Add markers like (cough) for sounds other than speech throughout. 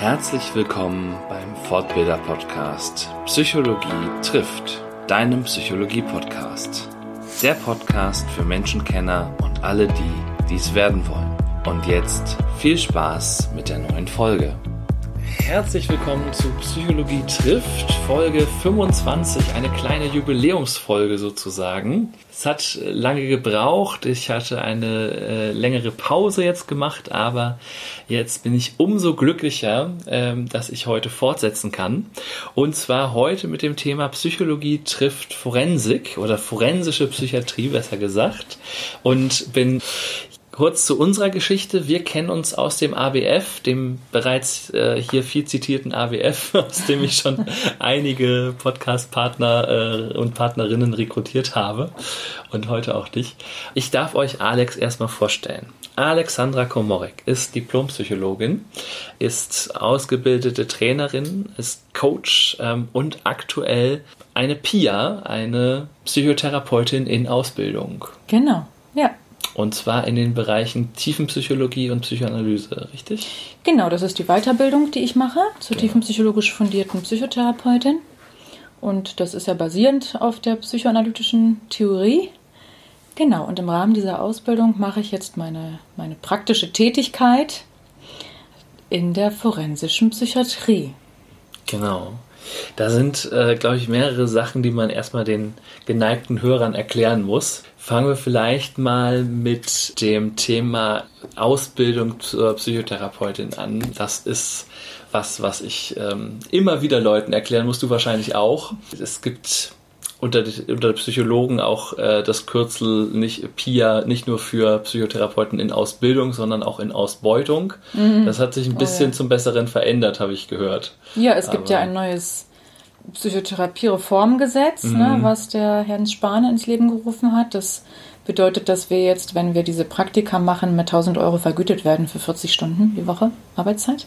Herzlich willkommen beim Fortbilder Podcast Psychologie trifft, deinem Psychologie Podcast. Der Podcast für Menschenkenner und alle die, dies werden wollen. Und jetzt viel Spaß mit der neuen Folge. Herzlich willkommen zu Psychologie trifft, Folge 25, eine kleine Jubiläumsfolge sozusagen. Es hat lange gebraucht, ich hatte eine äh, längere Pause jetzt gemacht, aber jetzt bin ich umso glücklicher, ähm, dass ich heute fortsetzen kann. Und zwar heute mit dem Thema Psychologie trifft Forensik oder forensische Psychiatrie besser gesagt. Und bin Kurz zu unserer Geschichte. Wir kennen uns aus dem ABF, dem bereits äh, hier viel zitierten ABF, (laughs) aus dem ich schon (laughs) einige Podcast-Partner äh, und Partnerinnen rekrutiert habe und heute auch dich. Ich darf euch Alex erstmal vorstellen. Alexandra Komorek ist Diplompsychologin, ist ausgebildete Trainerin, ist Coach ähm, und aktuell eine PIA, eine Psychotherapeutin in Ausbildung. Genau, ja. Und zwar in den Bereichen Tiefenpsychologie und Psychoanalyse, richtig? Genau, das ist die Weiterbildung, die ich mache zur genau. tiefenpsychologisch fundierten Psychotherapeutin. Und das ist ja basierend auf der psychoanalytischen Theorie. Genau, und im Rahmen dieser Ausbildung mache ich jetzt meine, meine praktische Tätigkeit in der forensischen Psychiatrie. Genau. Da sind, äh, glaube ich, mehrere Sachen, die man erstmal den geneigten Hörern erklären muss. Fangen wir vielleicht mal mit dem Thema Ausbildung zur Psychotherapeutin an. Das ist was, was ich ähm, immer wieder Leuten erklären muss, du wahrscheinlich auch. Es gibt unter, unter Psychologen auch äh, das Kürzel nicht PIA nicht nur für Psychotherapeuten in Ausbildung, sondern auch in Ausbeutung. Mhm. Das hat sich ein bisschen oh, ja. zum Besseren verändert, habe ich gehört. Ja, es gibt Aber, ja ein neues Psychotherapie-Reformgesetz, ne, mhm. ne, was der Herrn Spahn ins Leben gerufen hat. Das bedeutet, dass wir jetzt, wenn wir diese Praktika machen, mit 1000 Euro vergütet werden für 40 Stunden die Woche Arbeitszeit.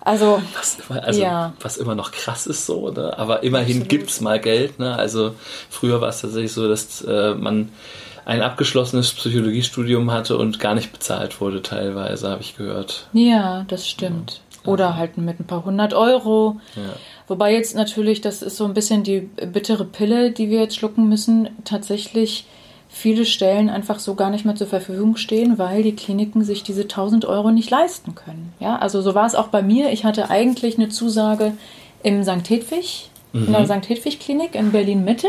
Also, was, also ja. was immer noch krass ist so, ne? aber immerhin gibt es mal Geld. Ne? Also früher war es tatsächlich so, dass äh, man ein abgeschlossenes Psychologiestudium hatte und gar nicht bezahlt wurde teilweise, habe ich gehört. Ja, das stimmt. Ja. Oder halt mit ein paar hundert Euro. Ja. Wobei jetzt natürlich, das ist so ein bisschen die bittere Pille, die wir jetzt schlucken müssen, tatsächlich viele Stellen einfach so gar nicht mehr zur Verfügung stehen, weil die Kliniken sich diese 1000 Euro nicht leisten können. Ja, also so war es auch bei mir. Ich hatte eigentlich eine Zusage im St. Hedwig, mhm. in der mhm. St. Hedwig Klinik in Berlin Mitte.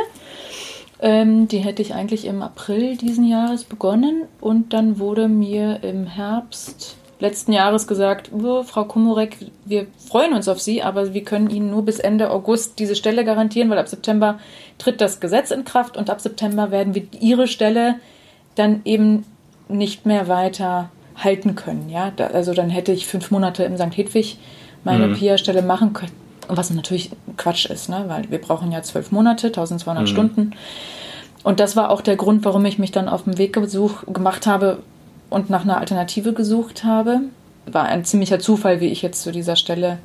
Ähm, die hätte ich eigentlich im April diesen Jahres begonnen und dann wurde mir im Herbst letzten Jahres gesagt, oh, Frau Kumurek, wir freuen uns auf Sie, aber wir können Ihnen nur bis Ende August diese Stelle garantieren, weil ab September tritt das Gesetz in Kraft und ab September werden wir Ihre Stelle dann eben nicht mehr weiter halten können. Ja? Da, also dann hätte ich fünf Monate im St. Hedwig meine mhm. PIA-Stelle machen können. Was natürlich Quatsch ist, ne? weil wir brauchen ja zwölf Monate, 1200 mhm. Stunden. Und das war auch der Grund, warum ich mich dann auf den Weg gemacht habe, und nach einer Alternative gesucht habe. War ein ziemlicher Zufall, wie ich jetzt zu dieser Stelle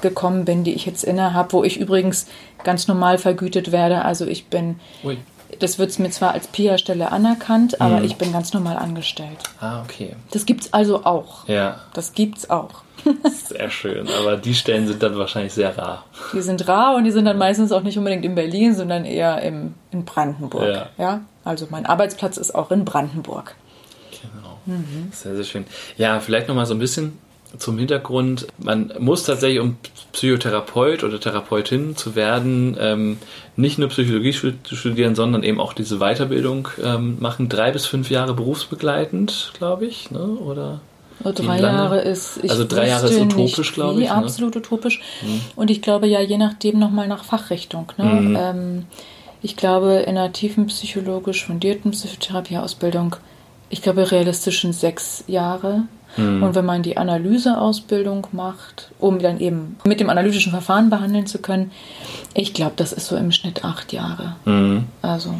gekommen bin, die ich jetzt inne habe, wo ich übrigens ganz normal vergütet werde. Also ich bin, Ui. das wird mir zwar als PIA-Stelle anerkannt, aber mhm. ich bin ganz normal angestellt. Ah, okay. Das gibt's also auch. Ja. Das gibt's auch. (laughs) Sehr schön, aber die Stellen sind dann wahrscheinlich sehr rar. Die sind rar und die sind dann meistens auch nicht unbedingt in Berlin, sondern eher im, in Brandenburg. Ja. ja. Also mein Arbeitsplatz ist auch in Brandenburg. Mhm. Sehr, sehr schön. Ja, vielleicht nochmal so ein bisschen zum Hintergrund. Man muss tatsächlich, um Psychotherapeut oder Therapeutin zu werden, ähm, nicht nur Psychologie studieren, sondern eben auch diese Weiterbildung ähm, machen. Drei bis fünf Jahre berufsbegleitend, glaube ich, ne? oder? drei Jahre ist. also drei Jahre ist utopisch, glaube ich. Ne? Absolut utopisch. Mhm. Und ich glaube ja, je nachdem nochmal nach Fachrichtung. Ne? Mhm. Ähm, ich glaube, in einer tiefen psychologisch fundierten Psychotherapieausbildung ich glaube, realistischen sechs Jahre. Mhm. Und wenn man die Analyseausbildung macht, um dann eben mit dem analytischen Verfahren behandeln zu können, ich glaube, das ist so im Schnitt acht Jahre. Mhm. Also.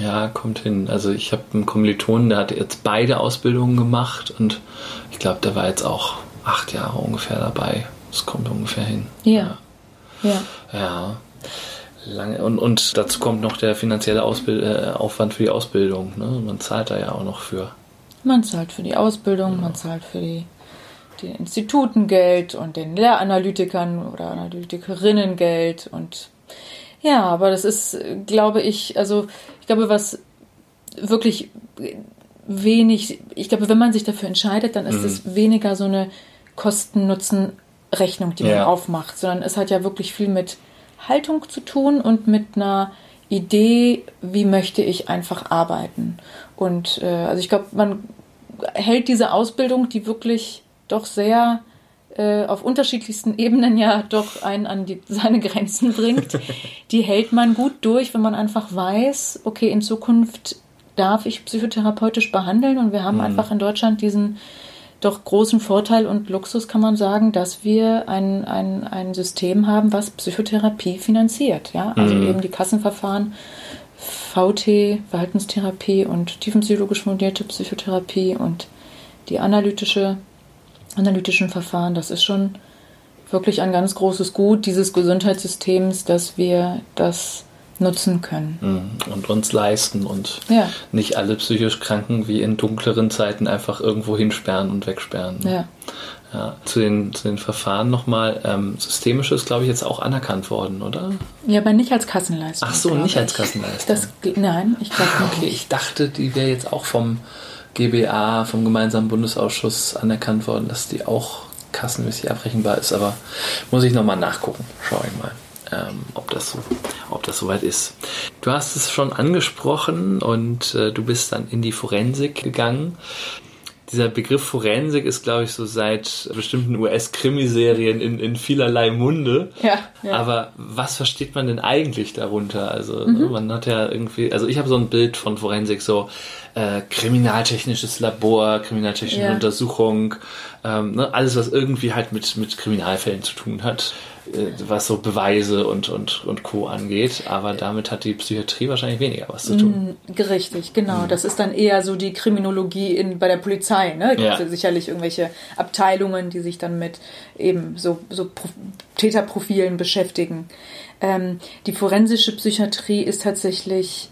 Ja, kommt hin. Also ich habe einen Kommilitonen, der hat jetzt beide Ausbildungen gemacht und ich glaube, der war jetzt auch acht Jahre ungefähr dabei. Das kommt ungefähr hin. Ja. Ja. Ja. ja. Lange. Und, und dazu kommt noch der finanzielle Ausbild äh, Aufwand für die Ausbildung. Ne? Man zahlt da ja auch noch für. Man zahlt für die Ausbildung, ja. man zahlt für die den Instituten Geld und den Lehranalytikern oder Analytikerinnen Geld und ja, aber das ist, glaube ich, also ich glaube, was wirklich wenig, ich glaube, wenn man sich dafür entscheidet, dann ist mhm. es weniger so eine Kosten-Nutzen-Rechnung, die man ja. aufmacht, sondern es hat ja wirklich viel mit Haltung zu tun und mit einer Idee, wie möchte ich einfach arbeiten. Und äh, also ich glaube, man hält diese Ausbildung, die wirklich doch sehr äh, auf unterschiedlichsten Ebenen ja doch einen an die, seine Grenzen (laughs) bringt, die hält man gut durch, wenn man einfach weiß, okay, in Zukunft darf ich psychotherapeutisch behandeln und wir haben mhm. einfach in Deutschland diesen doch großen Vorteil und Luxus, kann man sagen, dass wir ein, ein, ein System haben, was Psychotherapie finanziert. Ja? Also mhm. eben die Kassenverfahren, VT, Verhaltenstherapie und tiefenpsychologisch fundierte Psychotherapie und die analytische, analytischen Verfahren. Das ist schon wirklich ein ganz großes Gut dieses Gesundheitssystems, dass wir das nutzen können. Mhm. Und uns leisten und ja. nicht alle psychisch Kranken wie in dunkleren Zeiten einfach irgendwo hinsperren und wegsperren. Ja. Ja, zu, den, zu den Verfahren nochmal. Ähm, systemisch ist, glaube ich, jetzt auch anerkannt worden, oder? Ja, aber nicht als Kassenleistung. Ach so, nicht als Kassenleistung. Das, nein, ich glaube nicht. Okay, ich dachte, die wäre jetzt auch vom GBA, vom Gemeinsamen Bundesausschuss anerkannt worden, dass die auch kassenmäßig abrechenbar ist. Aber muss ich nochmal nachgucken. Schau ich mal ähm, ob, das so, ob das soweit ist. Du hast es schon angesprochen und äh, du bist dann in die Forensik gegangen. Dieser Begriff Forensik ist, glaube ich, so seit bestimmten US-Krimiserien in, in vielerlei Munde. Ja, ja, Aber was versteht man denn eigentlich darunter? Also mhm. man hat ja irgendwie, also ich habe so ein Bild von Forensik, so äh, kriminaltechnisches Labor, kriminaltechnische ja. Untersuchung, ähm, ne, alles, was irgendwie halt mit, mit Kriminalfällen zu tun hat. Äh, was so Beweise und, und, und Co. angeht. Aber damit hat die Psychiatrie wahrscheinlich weniger was zu tun. Mm, richtig, genau. Das ist dann eher so die Kriminologie in, bei der Polizei. Ne? Gibt ja. sicherlich irgendwelche Abteilungen, die sich dann mit eben so, so Täterprofilen beschäftigen. Ähm, die forensische Psychiatrie ist tatsächlich,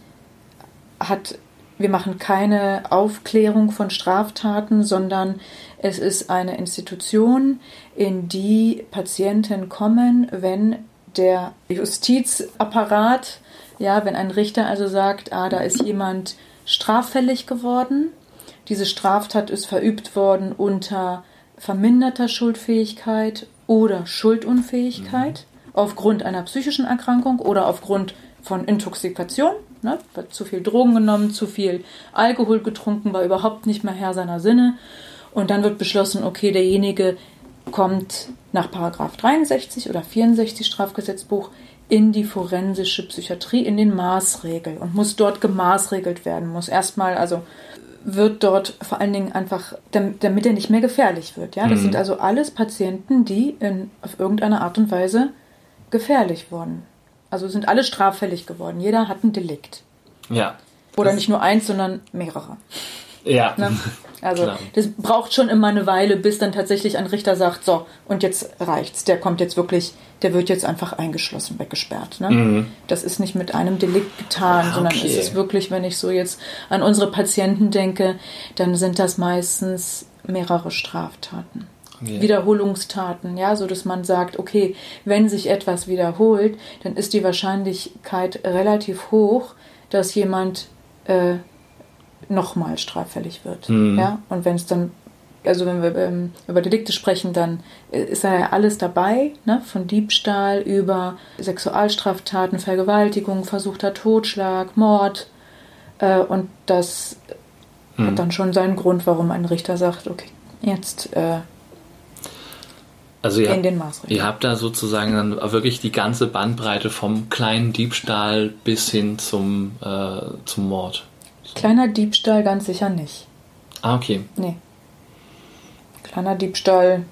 hat, wir machen keine Aufklärung von Straftaten, sondern es ist eine Institution, in die Patienten kommen, wenn der Justizapparat, ja, wenn ein Richter also sagt, ah, da ist jemand straffällig geworden, diese Straftat ist verübt worden unter verminderter Schuldfähigkeit oder Schuldunfähigkeit mhm. aufgrund einer psychischen Erkrankung oder aufgrund von Intoxikation, ne, zu viel Drogen genommen, zu viel Alkohol getrunken, war überhaupt nicht mehr Herr seiner Sinne und dann wird beschlossen, okay, derjenige kommt nach Paragraph 63 oder 64 Strafgesetzbuch in die forensische Psychiatrie, in den Maßregel und muss dort gemaßregelt werden, muss erstmal, also wird dort vor allen Dingen einfach, damit er nicht mehr gefährlich wird. Ja? Das mhm. sind also alles Patienten, die in, auf irgendeine Art und Weise gefährlich wurden. Also sind alle straffällig geworden. Jeder hat ein Delikt. Ja. Oder nicht nur eins, sondern mehrere. Ja. Ne? Also Klar. das braucht schon immer eine Weile, bis dann tatsächlich ein Richter sagt, so, und jetzt reicht's. Der kommt jetzt wirklich, der wird jetzt einfach eingeschlossen, weggesperrt. Ne? Mhm. Das ist nicht mit einem Delikt getan, ah, okay. sondern es ist wirklich, wenn ich so jetzt an unsere Patienten denke, dann sind das meistens mehrere Straftaten. Okay. Wiederholungstaten, ja, so dass man sagt, okay, wenn sich etwas wiederholt, dann ist die Wahrscheinlichkeit relativ hoch, dass jemand äh, nochmal straffällig wird. Mhm. Ja? Und wenn es dann, also wenn wir ähm, über Delikte sprechen, dann äh, ist ja alles dabei, ne? von Diebstahl über Sexualstraftaten, Vergewaltigung, versuchter Totschlag, Mord. Äh, und das mhm. hat dann schon seinen Grund, warum ein Richter sagt, okay, jetzt äh, also ihr, ihr, habt da sozusagen dann wirklich die ganze Bandbreite vom kleinen Diebstahl bis hin zum, äh, zum Mord. Kleiner Diebstahl ganz sicher nicht. Ah, okay. Nee. Kleiner Diebstahl,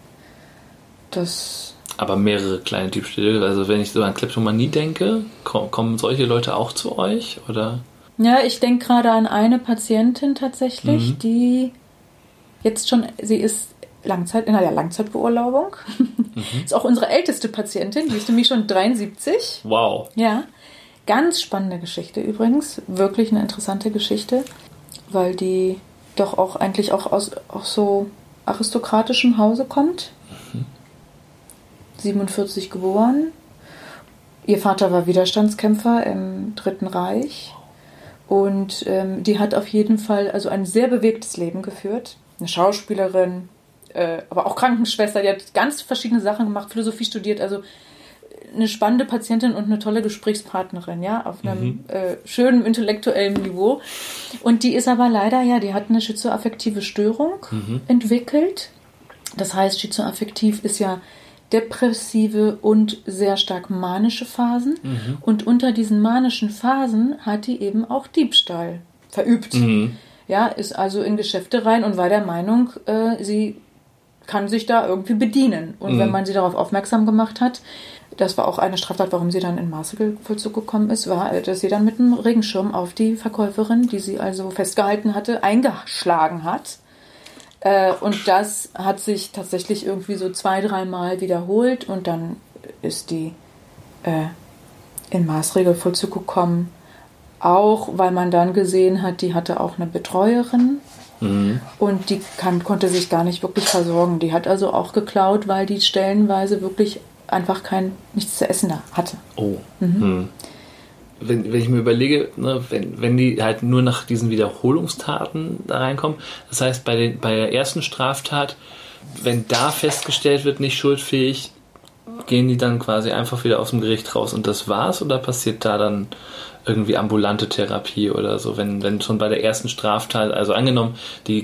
das. Aber mehrere kleine Diebstähle. Also wenn ich so an Kleptomanie denke, kommen solche Leute auch zu euch? Oder? Ja, ich denke gerade an eine Patientin tatsächlich, mhm. die jetzt schon, sie ist Langzeit, in einer Langzeitbeurlaubung. Mhm. (laughs) Ist auch unsere älteste Patientin, die ist nämlich schon 73. Wow. Ja. Ganz spannende Geschichte übrigens, wirklich eine interessante Geschichte, weil die doch auch eigentlich auch aus auch so aristokratischem Hause kommt. Mhm. 47 geboren. Ihr Vater war Widerstandskämpfer im Dritten Reich. Und ähm, die hat auf jeden Fall also ein sehr bewegtes Leben geführt. Eine Schauspielerin, äh, aber auch Krankenschwester, die hat ganz verschiedene Sachen gemacht, Philosophie studiert, also eine spannende Patientin und eine tolle Gesprächspartnerin, ja, auf einem mhm. äh, schönen intellektuellen Niveau. Und die ist aber leider, ja, die hat eine schizoaffektive Störung mhm. entwickelt. Das heißt, schizoaffektiv ist ja depressive und sehr stark manische Phasen. Mhm. Und unter diesen manischen Phasen hat die eben auch Diebstahl verübt. Mhm. Ja, ist also in Geschäfte rein und war der Meinung, äh, sie kann sich da irgendwie bedienen. Und mhm. wenn man sie darauf aufmerksam gemacht hat, das war auch eine Straftat, warum sie dann in Maßregelvollzug gekommen ist, war, dass sie dann mit einem Regenschirm auf die Verkäuferin, die sie also festgehalten hatte, eingeschlagen hat. Äh, und das hat sich tatsächlich irgendwie so zwei, dreimal wiederholt und dann ist die äh, in Maßregelvollzug gekommen. Auch weil man dann gesehen hat, die hatte auch eine Betreuerin mhm. und die kann, konnte sich gar nicht wirklich versorgen. Die hat also auch geklaut, weil die stellenweise wirklich einfach kein nichts zu essen da hatte. Oh. Mhm. Mhm wenn, wenn ich mir überlege, ne, wenn, wenn die halt nur nach diesen Wiederholungstaten da reinkommen, das heißt bei, den, bei der ersten Straftat, wenn da festgestellt wird, nicht schuldfähig, gehen die dann quasi einfach wieder aus dem Gericht raus und das war's oder passiert da dann irgendwie ambulante Therapie oder so, wenn, wenn schon bei der ersten Straftat, also angenommen, die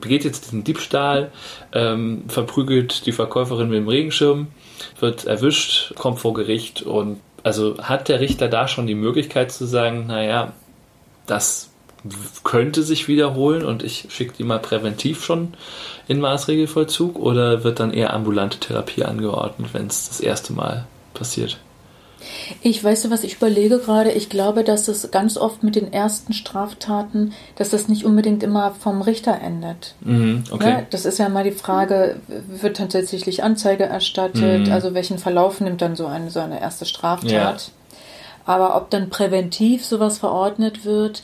begeht jetzt diesen Diebstahl, ähm, verprügelt die Verkäuferin mit dem Regenschirm, wird erwischt, kommt vor Gericht und also hat der Richter da schon die Möglichkeit zu sagen, naja, das könnte sich wiederholen und ich schicke die mal präventiv schon in Maßregelvollzug oder wird dann eher ambulante Therapie angeordnet, wenn es das erste Mal passiert? Ich weiß, was ich überlege gerade. Ich glaube, dass es ganz oft mit den ersten Straftaten, dass das nicht unbedingt immer vom Richter endet. Mhm, okay. Ja, das ist ja mal die Frage, wird tatsächlich Anzeige erstattet? Mhm. Also welchen Verlauf nimmt dann so eine, so eine erste Straftat? Ja. Aber ob dann präventiv sowas verordnet wird,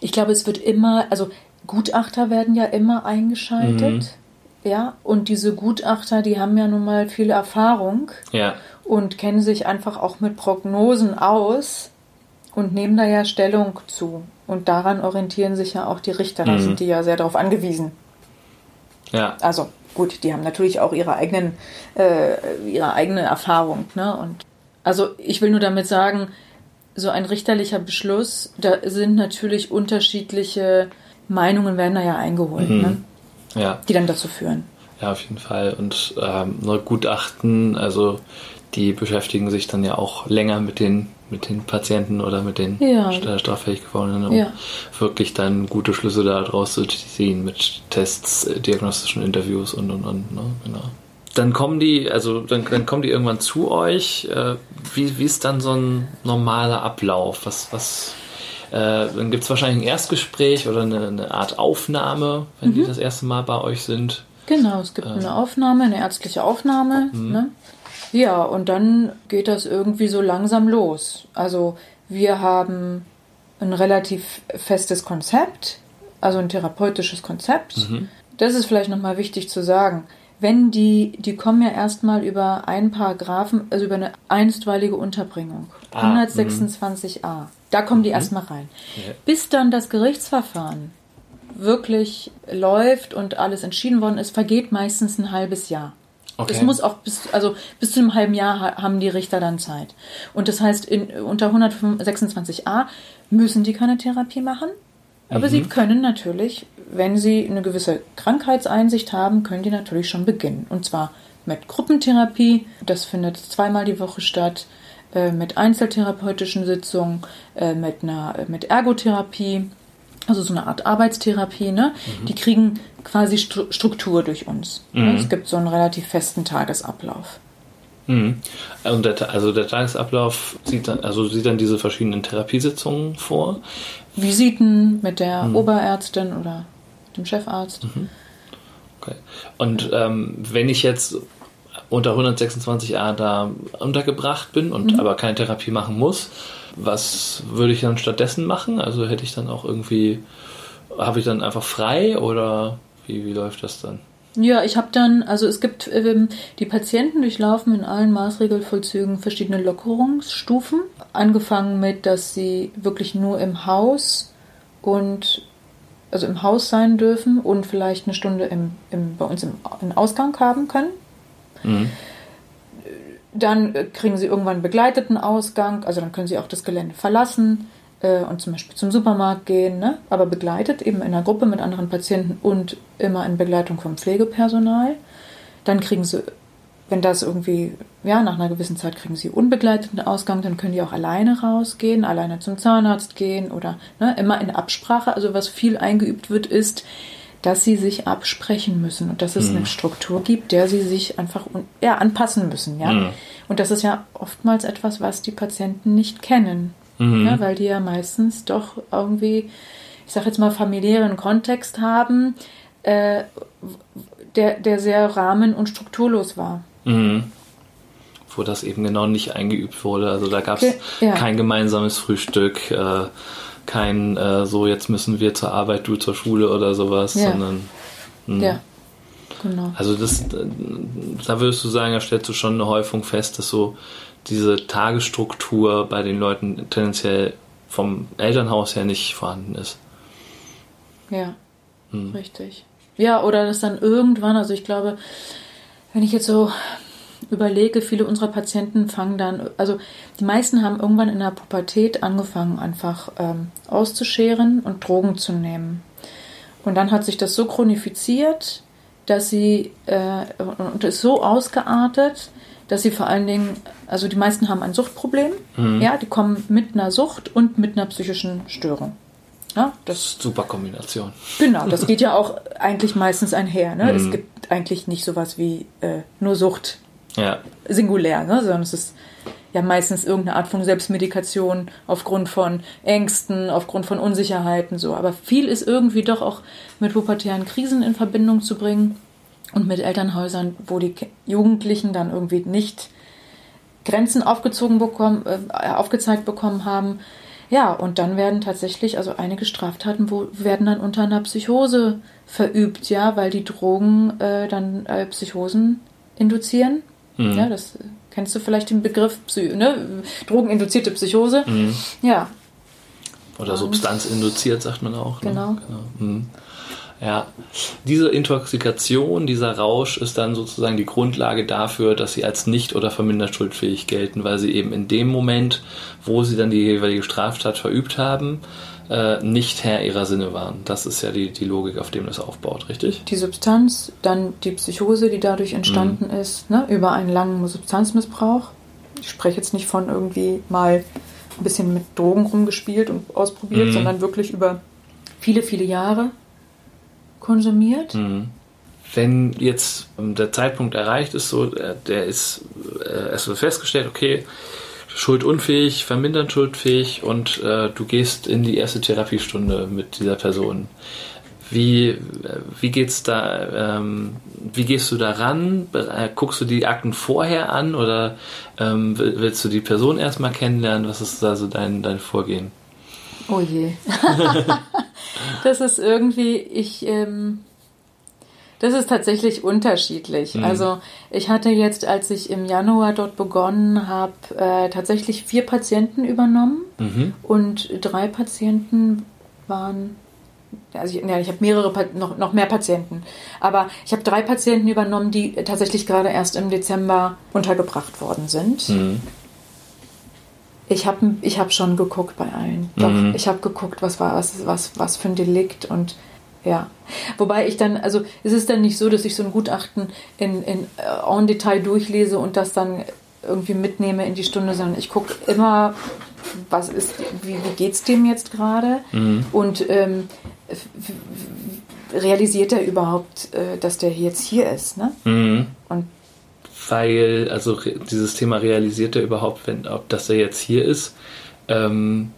ich glaube, es wird immer, also Gutachter werden ja immer eingeschaltet. Mhm. Ja, und diese Gutachter, die haben ja nun mal viel Erfahrung. Ja und kennen sich einfach auch mit Prognosen aus und nehmen da ja Stellung zu. Und daran orientieren sich ja auch die Richter. Da mhm. sind die ja sehr darauf angewiesen. Ja. Also gut, die haben natürlich auch ihre eigenen, äh, ihre eigene Erfahrung. Ne? Und also ich will nur damit sagen, so ein richterlicher Beschluss, da sind natürlich unterschiedliche Meinungen werden da ja eingeholt, mhm. ne? ja. die dann dazu führen. Ja, auf jeden Fall. Und ähm, Gutachten, also die beschäftigen sich dann ja auch länger mit den, mit den Patienten oder mit den ja. straffähig gewordenen, um ja. wirklich dann gute Schlüsse daraus zu ziehen mit Tests, äh, diagnostischen Interviews und und und. Ne? Genau. Dann kommen die, also dann, dann kommen die irgendwann zu euch. Äh, wie, wie ist dann so ein normaler Ablauf? Was, was äh, dann gibt es wahrscheinlich ein Erstgespräch oder eine, eine Art Aufnahme, wenn mhm. die das erste Mal bei euch sind. Genau, es gibt ähm. eine Aufnahme, eine ärztliche Aufnahme. Mhm. Ne? Ja, und dann geht das irgendwie so langsam los. Also wir haben ein relativ festes Konzept, also ein therapeutisches Konzept. Mhm. Das ist vielleicht nochmal wichtig zu sagen. Wenn die, die kommen ja erstmal über einen Paragraphen, also über eine einstweilige Unterbringung. Ah, 126a. Mhm. Da kommen die mhm. erstmal rein. Ja. Bis dann das Gerichtsverfahren wirklich läuft und alles entschieden worden ist, vergeht meistens ein halbes Jahr. Okay. Es muss auch bis, also bis zu einem halben Jahr haben die Richter dann Zeit. Und das heißt, in, unter 126a müssen die keine Therapie machen. Aber mhm. sie können natürlich, wenn sie eine gewisse Krankheitseinsicht haben, können die natürlich schon beginnen. Und zwar mit Gruppentherapie, das findet zweimal die Woche statt, äh, mit einzeltherapeutischen Sitzungen, äh, mit einer mit Ergotherapie also so eine Art Arbeitstherapie, ne? Mhm. Die kriegen quasi Struktur durch uns. Mhm. Es gibt so einen relativ festen Tagesablauf. Mhm. Und der, also der Tagesablauf sieht dann, also sieht dann diese verschiedenen Therapiesitzungen vor. Visiten mit der mhm. Oberärztin oder dem Chefarzt. Mhm. Okay. Und ähm, wenn ich jetzt unter 126a da untergebracht bin und mhm. aber keine Therapie machen muss, was würde ich dann stattdessen machen? Also hätte ich dann auch irgendwie, habe ich dann einfach frei oder Wie, wie läuft das dann? Ja, ich habe dann, also es gibt, ähm, die Patienten durchlaufen in allen Maßregelvollzügen verschiedene Lockerungsstufen. Angefangen mit, dass sie wirklich nur im Haus und also im Haus sein dürfen und vielleicht eine Stunde im, im, bei uns im, im Ausgang haben können. Mhm. Dann kriegen sie irgendwann begleiteten Ausgang, also dann können sie auch das Gelände verlassen äh, und zum Beispiel zum Supermarkt gehen, ne? aber begleitet eben in einer Gruppe mit anderen Patienten und immer in Begleitung vom Pflegepersonal. Dann kriegen sie, wenn das irgendwie, ja, nach einer gewissen Zeit kriegen sie unbegleiteten Ausgang, dann können die auch alleine rausgehen, alleine zum Zahnarzt gehen oder ne, immer in Absprache. Also was viel eingeübt wird, ist, dass sie sich absprechen müssen und dass es mhm. eine Struktur gibt, der sie sich einfach ja, anpassen müssen. Ja? Mhm. Und das ist ja oftmals etwas, was die Patienten nicht kennen mhm. ja, weil die ja meistens doch irgendwie, ich sage jetzt mal, familiären Kontext haben, äh, der, der sehr rahmen- und strukturlos war. Mhm. Wo das eben genau nicht eingeübt wurde. Also da gab es okay. ja. kein gemeinsames Frühstück, äh, kein äh, so, jetzt müssen wir zur Arbeit, du zur Schule oder sowas, ja. sondern. Mh. Ja. Genau. Also das, äh, da würdest du sagen, da stellst du schon eine Häufung fest, dass so diese Tagesstruktur bei den Leuten tendenziell vom Elternhaus her nicht vorhanden ist. Ja, hm. richtig. Ja, oder dass dann irgendwann, also ich glaube, wenn ich jetzt so überlege, viele unserer Patienten fangen dann, also die meisten haben irgendwann in der Pubertät angefangen, einfach ähm, auszuscheren und Drogen zu nehmen. Und dann hat sich das so chronifiziert, dass sie, äh, und ist so ausgeartet, dass sie vor allen Dingen, also die meisten haben ein Suchtproblem, mhm. ja, die kommen mit einer Sucht und mit einer psychischen Störung. Ja, das super Kombination. Genau, das geht ja auch eigentlich meistens einher. Ne? Mhm. Es gibt eigentlich nicht sowas wie äh, nur Sucht ja. singulär, ne? sondern es ist ja meistens irgendeine Art von Selbstmedikation aufgrund von Ängsten, aufgrund von Unsicherheiten so. Aber viel ist irgendwie doch auch mit pubertären Krisen in Verbindung zu bringen und mit Elternhäusern, wo die Jugendlichen dann irgendwie nicht Grenzen aufgezogen bekommen, äh, aufgezeigt bekommen haben. Ja, und dann werden tatsächlich, also einige Straftaten wo, werden dann unter einer Psychose verübt, ja, weil die Drogen äh, dann äh, Psychosen induzieren. Mhm. Ja, das kennst du vielleicht den Begriff Psy ne? drogeninduzierte Psychose. Mhm. Ja. Oder substanzinduziert, sagt man auch. Ne? Genau. genau. Mhm. Ja, diese Intoxikation, dieser Rausch ist dann sozusagen die Grundlage dafür, dass sie als nicht oder vermindert schuldfähig gelten, weil sie eben in dem Moment, wo sie dann die jeweilige Straftat verübt haben, äh, nicht Herr ihrer Sinne waren. Das ist ja die, die Logik, auf dem das aufbaut, richtig? Die Substanz, dann die Psychose, die dadurch entstanden mhm. ist, ne, über einen langen Substanzmissbrauch. Ich spreche jetzt nicht von irgendwie mal ein bisschen mit Drogen rumgespielt und ausprobiert, mhm. sondern wirklich über viele, viele Jahre konsumiert. Mhm. Wenn jetzt der Zeitpunkt erreicht ist, so, äh, der ist, äh, es wird festgestellt, okay, schuldunfähig, vermindert schuldfähig und äh, du gehst in die erste Therapiestunde mit dieser Person. Wie, äh, wie geht's da, ähm, wie gehst du da ran? Guckst du die Akten vorher an oder ähm, willst du die Person erstmal kennenlernen? Was ist da so dein, dein Vorgehen? Oh je. (laughs) das ist irgendwie, ich, ähm, das ist tatsächlich unterschiedlich. Mhm. Also ich hatte jetzt, als ich im Januar dort begonnen habe, äh, tatsächlich vier Patienten übernommen mhm. und drei Patienten waren also ich, ja, ich habe mehrere, noch, noch mehr Patienten. Aber ich habe drei Patienten übernommen, die tatsächlich gerade erst im Dezember untergebracht worden sind. Mhm. Ich habe ich hab schon geguckt bei allen. Doch, mhm. ich habe geguckt, was war, was, was, was für ein Delikt und ja. Wobei ich dann, also es ist dann nicht so, dass ich so ein Gutachten in, in äh, en Detail durchlese und das dann irgendwie mitnehme in die Stunde, sondern ich gucke immer, was ist, wie, wie geht es dem jetzt gerade mhm. und ähm, realisiert er überhaupt, äh, dass der jetzt hier ist, ne? Mhm. Und weil, also dieses Thema realisiert er überhaupt, wenn, ob dass er jetzt hier ist. Ähm,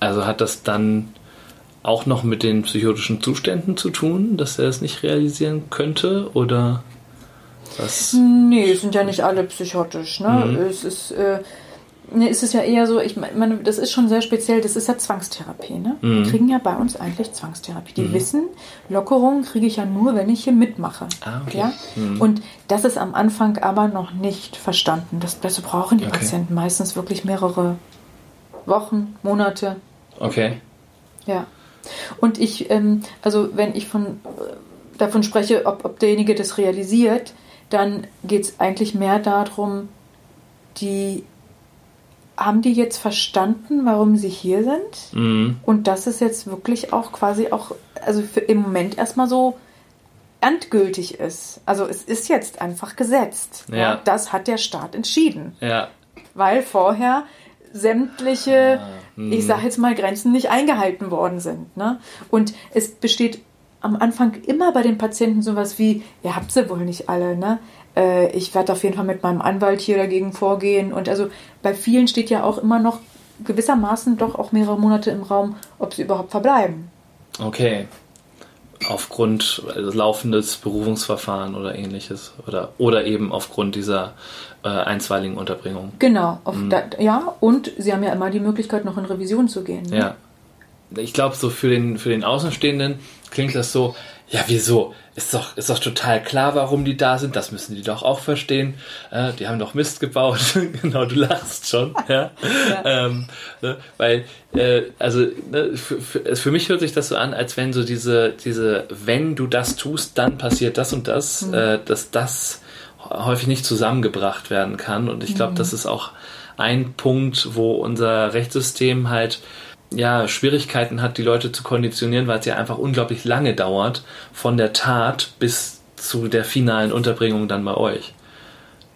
also hat das dann auch noch mit den psychotischen Zuständen zu tun, dass er es nicht realisieren könnte oder was? Nee, es sind ja nicht alle psychotisch. Ne? Mhm. Es ist, äh, Ne, ist es ja eher so, ich meine, das ist schon sehr speziell, das ist ja Zwangstherapie. Ne? Mhm. Die kriegen ja bei uns eigentlich Zwangstherapie. Die mhm. wissen, Lockerung kriege ich ja nur, wenn ich hier mitmache. Ah, okay. ja? Mhm. Und das ist am Anfang aber noch nicht verstanden. Das, das brauchen die okay. Patienten meistens wirklich mehrere Wochen, Monate. Okay. Ja. Und ich, ähm, also wenn ich von, äh, davon spreche, ob, ob derjenige das realisiert, dann geht es eigentlich mehr darum, die haben die jetzt verstanden, warum sie hier sind? Mhm. Und das ist jetzt wirklich auch quasi auch, also für im Moment erstmal so endgültig ist. Also es ist jetzt einfach gesetzt. Ja. ja. Das hat der Staat entschieden. Ja. Weil vorher sämtliche, ah, ich hm. sage jetzt mal, Grenzen nicht eingehalten worden sind. Ne? Und es besteht am Anfang immer bei den Patienten sowas wie, ihr habt sie wohl nicht alle, ne? Äh, ich werde auf jeden Fall mit meinem Anwalt hier dagegen vorgehen. Und also bei vielen steht ja auch immer noch gewissermaßen doch auch mehrere Monate im Raum, ob sie überhaupt verbleiben. Okay. Aufgrund laufendes Berufungsverfahren oder ähnliches. Oder, oder eben aufgrund dieser äh, einstweiligen Unterbringung. Genau. Mhm. Da, ja, und sie haben ja immer die Möglichkeit, noch in Revision zu gehen. Ne? Ja. Ich glaube, so für den, für den Außenstehenden klingt das so, ja, wieso? Ist doch, ist doch total klar, warum die da sind. Das müssen die doch auch verstehen. Äh, die haben doch Mist gebaut. (laughs) genau, du lachst schon. (laughs) Ja? ja. Ähm, ne? Weil, äh, also, ne, für, für, für, mich hört sich das so an, als wenn so diese, diese, wenn du das tust, dann passiert das und das, mhm. äh, dass das häufig nicht zusammengebracht werden kann. Und ich glaube, mhm. das ist auch ein Punkt, wo unser Rechtssystem halt ja, Schwierigkeiten hat, die Leute zu konditionieren, weil es ja einfach unglaublich lange dauert, von der Tat bis zu der finalen Unterbringung dann bei euch.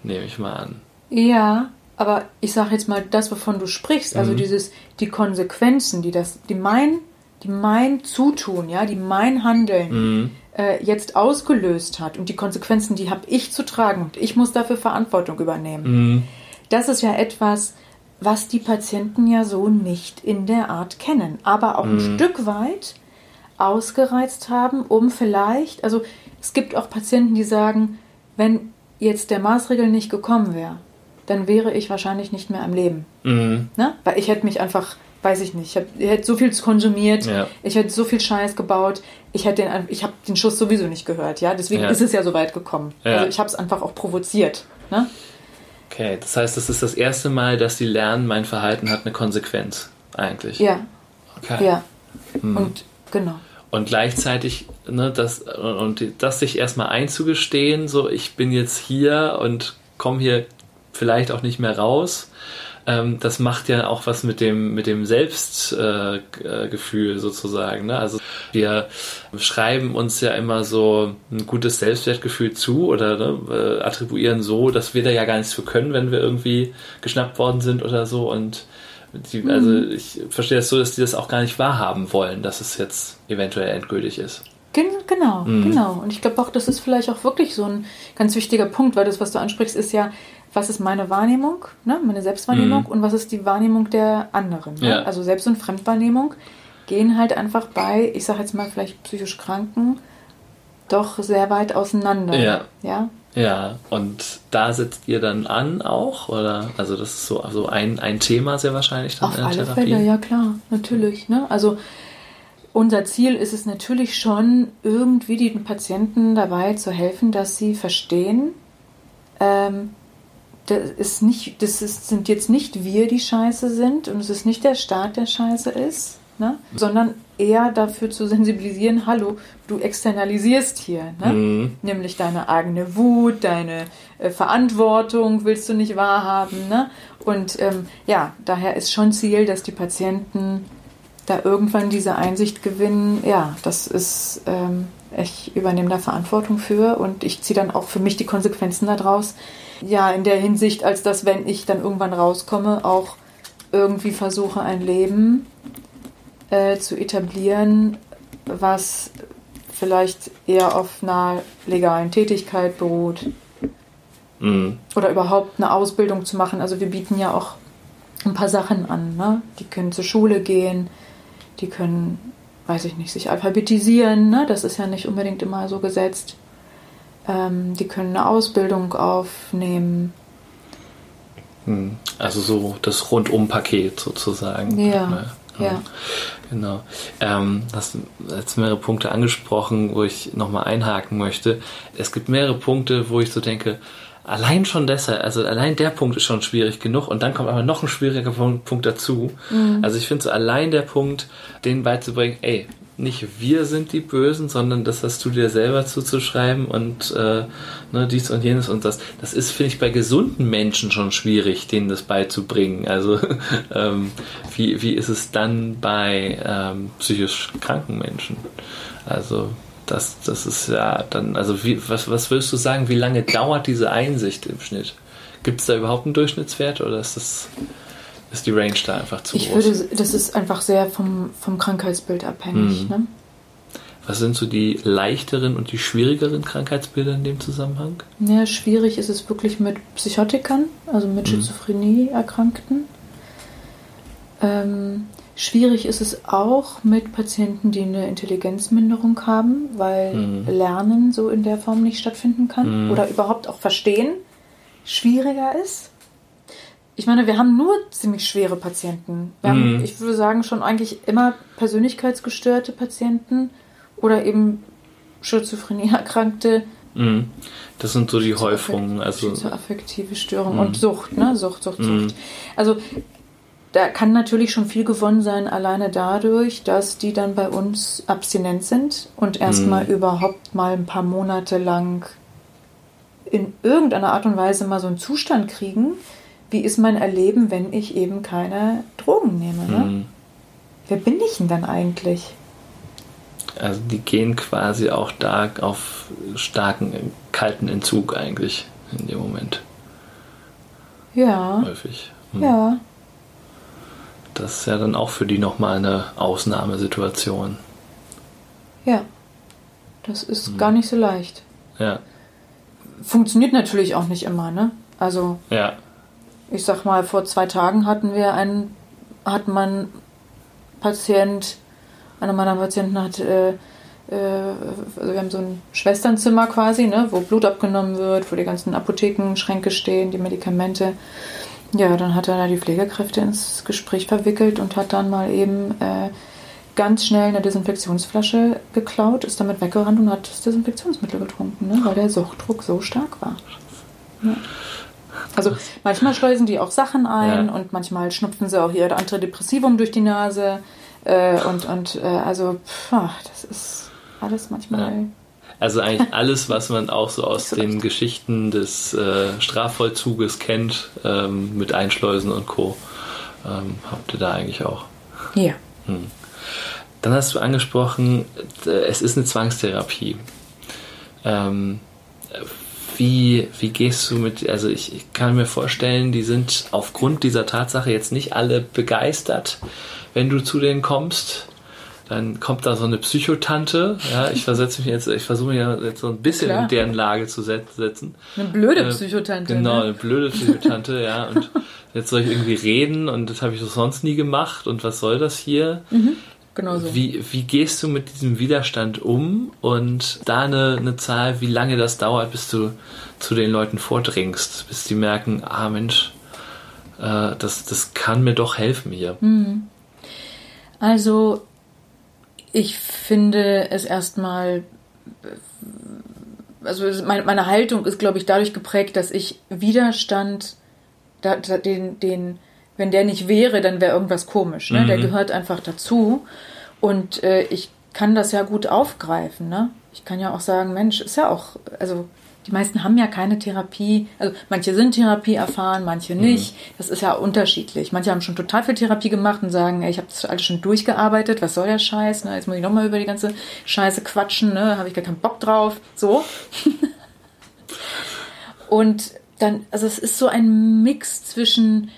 Nehme ich mal an. Ja, aber ich sage jetzt mal das, wovon du sprichst, also mhm. dieses, die Konsequenzen, die das, die mein, die mein Zutun, ja, die mein Handeln mhm. äh, jetzt ausgelöst hat und die Konsequenzen, die habe ich zu tragen und ich muss dafür Verantwortung übernehmen. Mhm. Das ist ja etwas, was die Patienten ja so nicht in der Art kennen, aber auch mhm. ein Stück weit ausgereizt haben, um vielleicht, also es gibt auch Patienten, die sagen, wenn jetzt der Maßregel nicht gekommen wäre, dann wäre ich wahrscheinlich nicht mehr am Leben. Mhm. Ne? Weil ich hätte mich einfach, weiß ich nicht, ich, hätte so viel konsumiert, ja. ich hätte so viel Scheiß gebaut, ich hätte den, ich habe den Schuss sowieso nicht gehört, ja, deswegen ja. ist es ja so weit gekommen. Ja. Also ich habe es einfach auch provoziert. Ne? Okay, das heißt, das ist das erste Mal, dass sie lernen, mein Verhalten hat eine Konsequenz, eigentlich. Ja. Okay. Ja. Hm. Und genau. Und gleichzeitig, ne, das, und das sich erstmal einzugestehen, so ich bin jetzt hier und komme hier vielleicht auch nicht mehr raus, ähm, das macht ja auch was mit dem, mit dem Selbstgefühl äh, sozusagen. Ne? Also wir schreiben uns ja immer so ein gutes Selbstwertgefühl zu oder ne, äh, attribuieren so, dass wir da ja gar nichts für können, wenn wir irgendwie geschnappt worden sind oder so. Und die, mhm. also ich verstehe das so, dass die das auch gar nicht wahrhaben wollen, dass es jetzt eventuell endgültig ist. Genau, mhm. genau. Und ich glaube auch, das ist vielleicht auch wirklich so ein ganz wichtiger Punkt, weil das, was du ansprichst, ist ja, was ist meine Wahrnehmung, ne? meine Selbstwahrnehmung mhm. und was ist die Wahrnehmung der anderen. Ne? Ja. Also Selbst- und Fremdwahrnehmung gehen halt einfach bei, ich sage jetzt mal vielleicht psychisch Kranken, doch sehr weit auseinander. Ja. Ja, ja und da setzt ihr dann an auch? Oder? Also das ist so also ein, ein Thema sehr wahrscheinlich dann Auf in der alle Therapie. Fälle, ja klar, natürlich. Ne? Also unser Ziel ist es natürlich schon, irgendwie den Patienten dabei zu helfen, dass sie verstehen, ähm, das, ist nicht, das ist, sind jetzt nicht wir, die scheiße sind und es ist nicht der Staat, der scheiße ist, ne? sondern eher dafür zu sensibilisieren, hallo, du externalisierst hier, ne? Mhm. nämlich deine eigene Wut, deine äh, Verantwortung willst du nicht wahrhaben. Ne? Und ähm, ja, daher ist schon Ziel, dass die Patienten da irgendwann diese Einsicht gewinnen, ja, das ist, ähm, ich übernehme da Verantwortung für und ich ziehe dann auch für mich die Konsequenzen daraus, ja, in der Hinsicht, als dass, wenn ich dann irgendwann rauskomme, auch irgendwie versuche, ein Leben äh, zu etablieren, was vielleicht eher auf einer legalen Tätigkeit beruht. Mhm. Oder überhaupt eine Ausbildung zu machen. Also wir bieten ja auch ein paar Sachen an. Ne? Die können zur Schule gehen, die können, weiß ich nicht, sich alphabetisieren. Ne? Das ist ja nicht unbedingt immer so gesetzt. Ähm, die können eine Ausbildung aufnehmen. Hm. Also so das Rundum-Paket sozusagen. Ja. Ne? Ja. Genau. Ähm, hast jetzt mehrere Punkte angesprochen, wo ich nochmal einhaken möchte. Es gibt mehrere Punkte, wo ich so denke, allein schon deshalb, also allein der Punkt ist schon schwierig genug und dann kommt aber noch ein schwieriger Punkt dazu. Mhm. Also ich finde so allein der Punkt, den beizubringen, ey, nicht wir sind die Bösen, sondern das hast du dir selber zuzuschreiben und äh, ne, dies und jenes und das. Das ist, finde ich, bei gesunden Menschen schon schwierig, denen das beizubringen. Also (laughs) ähm, wie, wie ist es dann bei ähm, psychisch kranken Menschen? Also das, das ist ja dann, also wie, was, was würdest du sagen, wie lange dauert diese Einsicht im Schnitt? Gibt es da überhaupt einen Durchschnittswert oder ist das ist die Range da einfach zu ich groß? Würde, das ist einfach sehr vom, vom Krankheitsbild abhängig. Mhm. Ne? Was sind so die leichteren und die schwierigeren Krankheitsbilder in dem Zusammenhang? Ja, schwierig ist es wirklich mit Psychotikern, also mit mhm. Schizophrenie-Erkrankten. Ähm, schwierig ist es auch mit Patienten, die eine Intelligenzminderung haben, weil mhm. Lernen so in der Form nicht stattfinden kann mhm. oder überhaupt auch Verstehen schwieriger ist ich meine, wir haben nur ziemlich schwere Patienten. Wir mhm. haben, ich würde sagen, schon eigentlich immer persönlichkeitsgestörte Patienten oder eben Schizophrenie-Erkrankte. Mhm. Das sind so die Häufungen. Also affektive Störung mhm. und Sucht, ne? Sucht, Sucht, Sucht. Mhm. Also da kann natürlich schon viel gewonnen sein, alleine dadurch, dass die dann bei uns abstinent sind und erstmal mhm. überhaupt mal ein paar Monate lang in irgendeiner Art und Weise mal so einen Zustand kriegen, wie ist mein Erleben, wenn ich eben keine Drogen nehme? Ne? Mhm. Wer bin ich denn dann eigentlich? Also die gehen quasi auch da auf starken, kalten Entzug eigentlich in dem Moment. Ja. Häufig. Mhm. Ja. Das ist ja dann auch für die nochmal eine Ausnahmesituation. Ja. Das ist mhm. gar nicht so leicht. Ja. Funktioniert natürlich auch nicht immer, ne? Also. Ja ich sag mal, vor zwei Tagen hatten wir einen, hat man Patient, einer meiner Patienten hat, äh, äh, also wir haben so ein Schwesternzimmer quasi, ne, wo Blut abgenommen wird, wo die ganzen Apothekenschränke stehen, die Medikamente. Ja, dann hat er da die Pflegekräfte ins Gespräch verwickelt und hat dann mal eben äh, ganz schnell eine Desinfektionsflasche geklaut, ist damit weggerannt und hat das Desinfektionsmittel getrunken, ne, weil der Suchtdruck so stark war. Ja. Also manchmal schleusen die auch Sachen ein ja. und manchmal schnupfen sie auch ihr Antidepressivum durch die Nase. Äh, und und äh, also, pff, das ist alles manchmal. Ja. Also eigentlich (laughs) alles, was man auch so aus den Geschichten des äh, Strafvollzuges kennt, ähm, mit Einschleusen und Co. Ähm, habt ihr da eigentlich auch. Ja. Hm. Dann hast du angesprochen, äh, es ist eine Zwangstherapie. Ähm, wie, wie gehst du mit, also ich, ich kann mir vorstellen, die sind aufgrund dieser Tatsache jetzt nicht alle begeistert, wenn du zu denen kommst dann kommt da so eine Psychotante. Ja, ich versetze mich jetzt, ich versuche mich jetzt so ein bisschen Klar. in deren Lage zu setzen. Eine blöde äh, Psychotante. Genau, ne? eine blöde Psychotante, ja. Und (laughs) jetzt soll ich irgendwie reden und das habe ich sonst nie gemacht und was soll das hier? Mhm. Genau so. Wie, wie gehst du mit diesem Widerstand um und da eine, eine Zahl, wie lange das dauert, bis du zu den Leuten vordringst, bis die merken, ah Mensch, äh, das, das kann mir doch helfen hier. Mhm. Also ich finde es erstmal, also meine, meine Haltung ist, glaube ich, dadurch geprägt, dass ich Widerstand, den, den wenn der nicht wäre, dann wäre irgendwas komisch. Ne? Mhm. Der gehört einfach dazu. Und äh, ich kann das ja gut aufgreifen. Ne? Ich kann ja auch sagen, Mensch, ist ja auch, also die meisten haben ja keine Therapie. Also manche sind Therapie erfahren, manche mhm. nicht. Mhm. Das ist ja unterschiedlich. Manche haben schon total viel Therapie gemacht und sagen, ey, ich habe das alles schon durchgearbeitet. Was soll der Scheiß? Ne? Jetzt muss ich nochmal über die ganze Scheiße quatschen. Ne? Habe ich gar keinen Bock drauf. So. (laughs) und dann, also es ist so ein Mix zwischen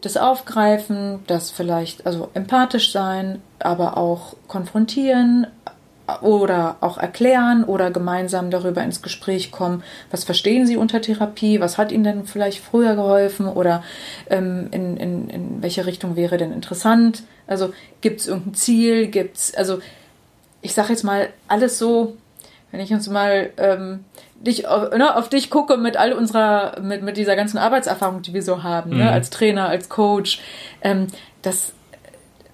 das Aufgreifen, das vielleicht, also empathisch sein, aber auch konfrontieren oder auch erklären oder gemeinsam darüber ins Gespräch kommen, was verstehen Sie unter Therapie, was hat Ihnen denn vielleicht früher geholfen oder ähm, in, in, in welche Richtung wäre denn interessant? Also gibt es irgendein Ziel, gibt es, also ich sage jetzt mal alles so, wenn ich uns mal ähm, dich, ne, auf dich gucke mit all unserer, mit, mit dieser ganzen Arbeitserfahrung, die wir so haben, ne, mhm. ne, als Trainer, als Coach, ähm, das,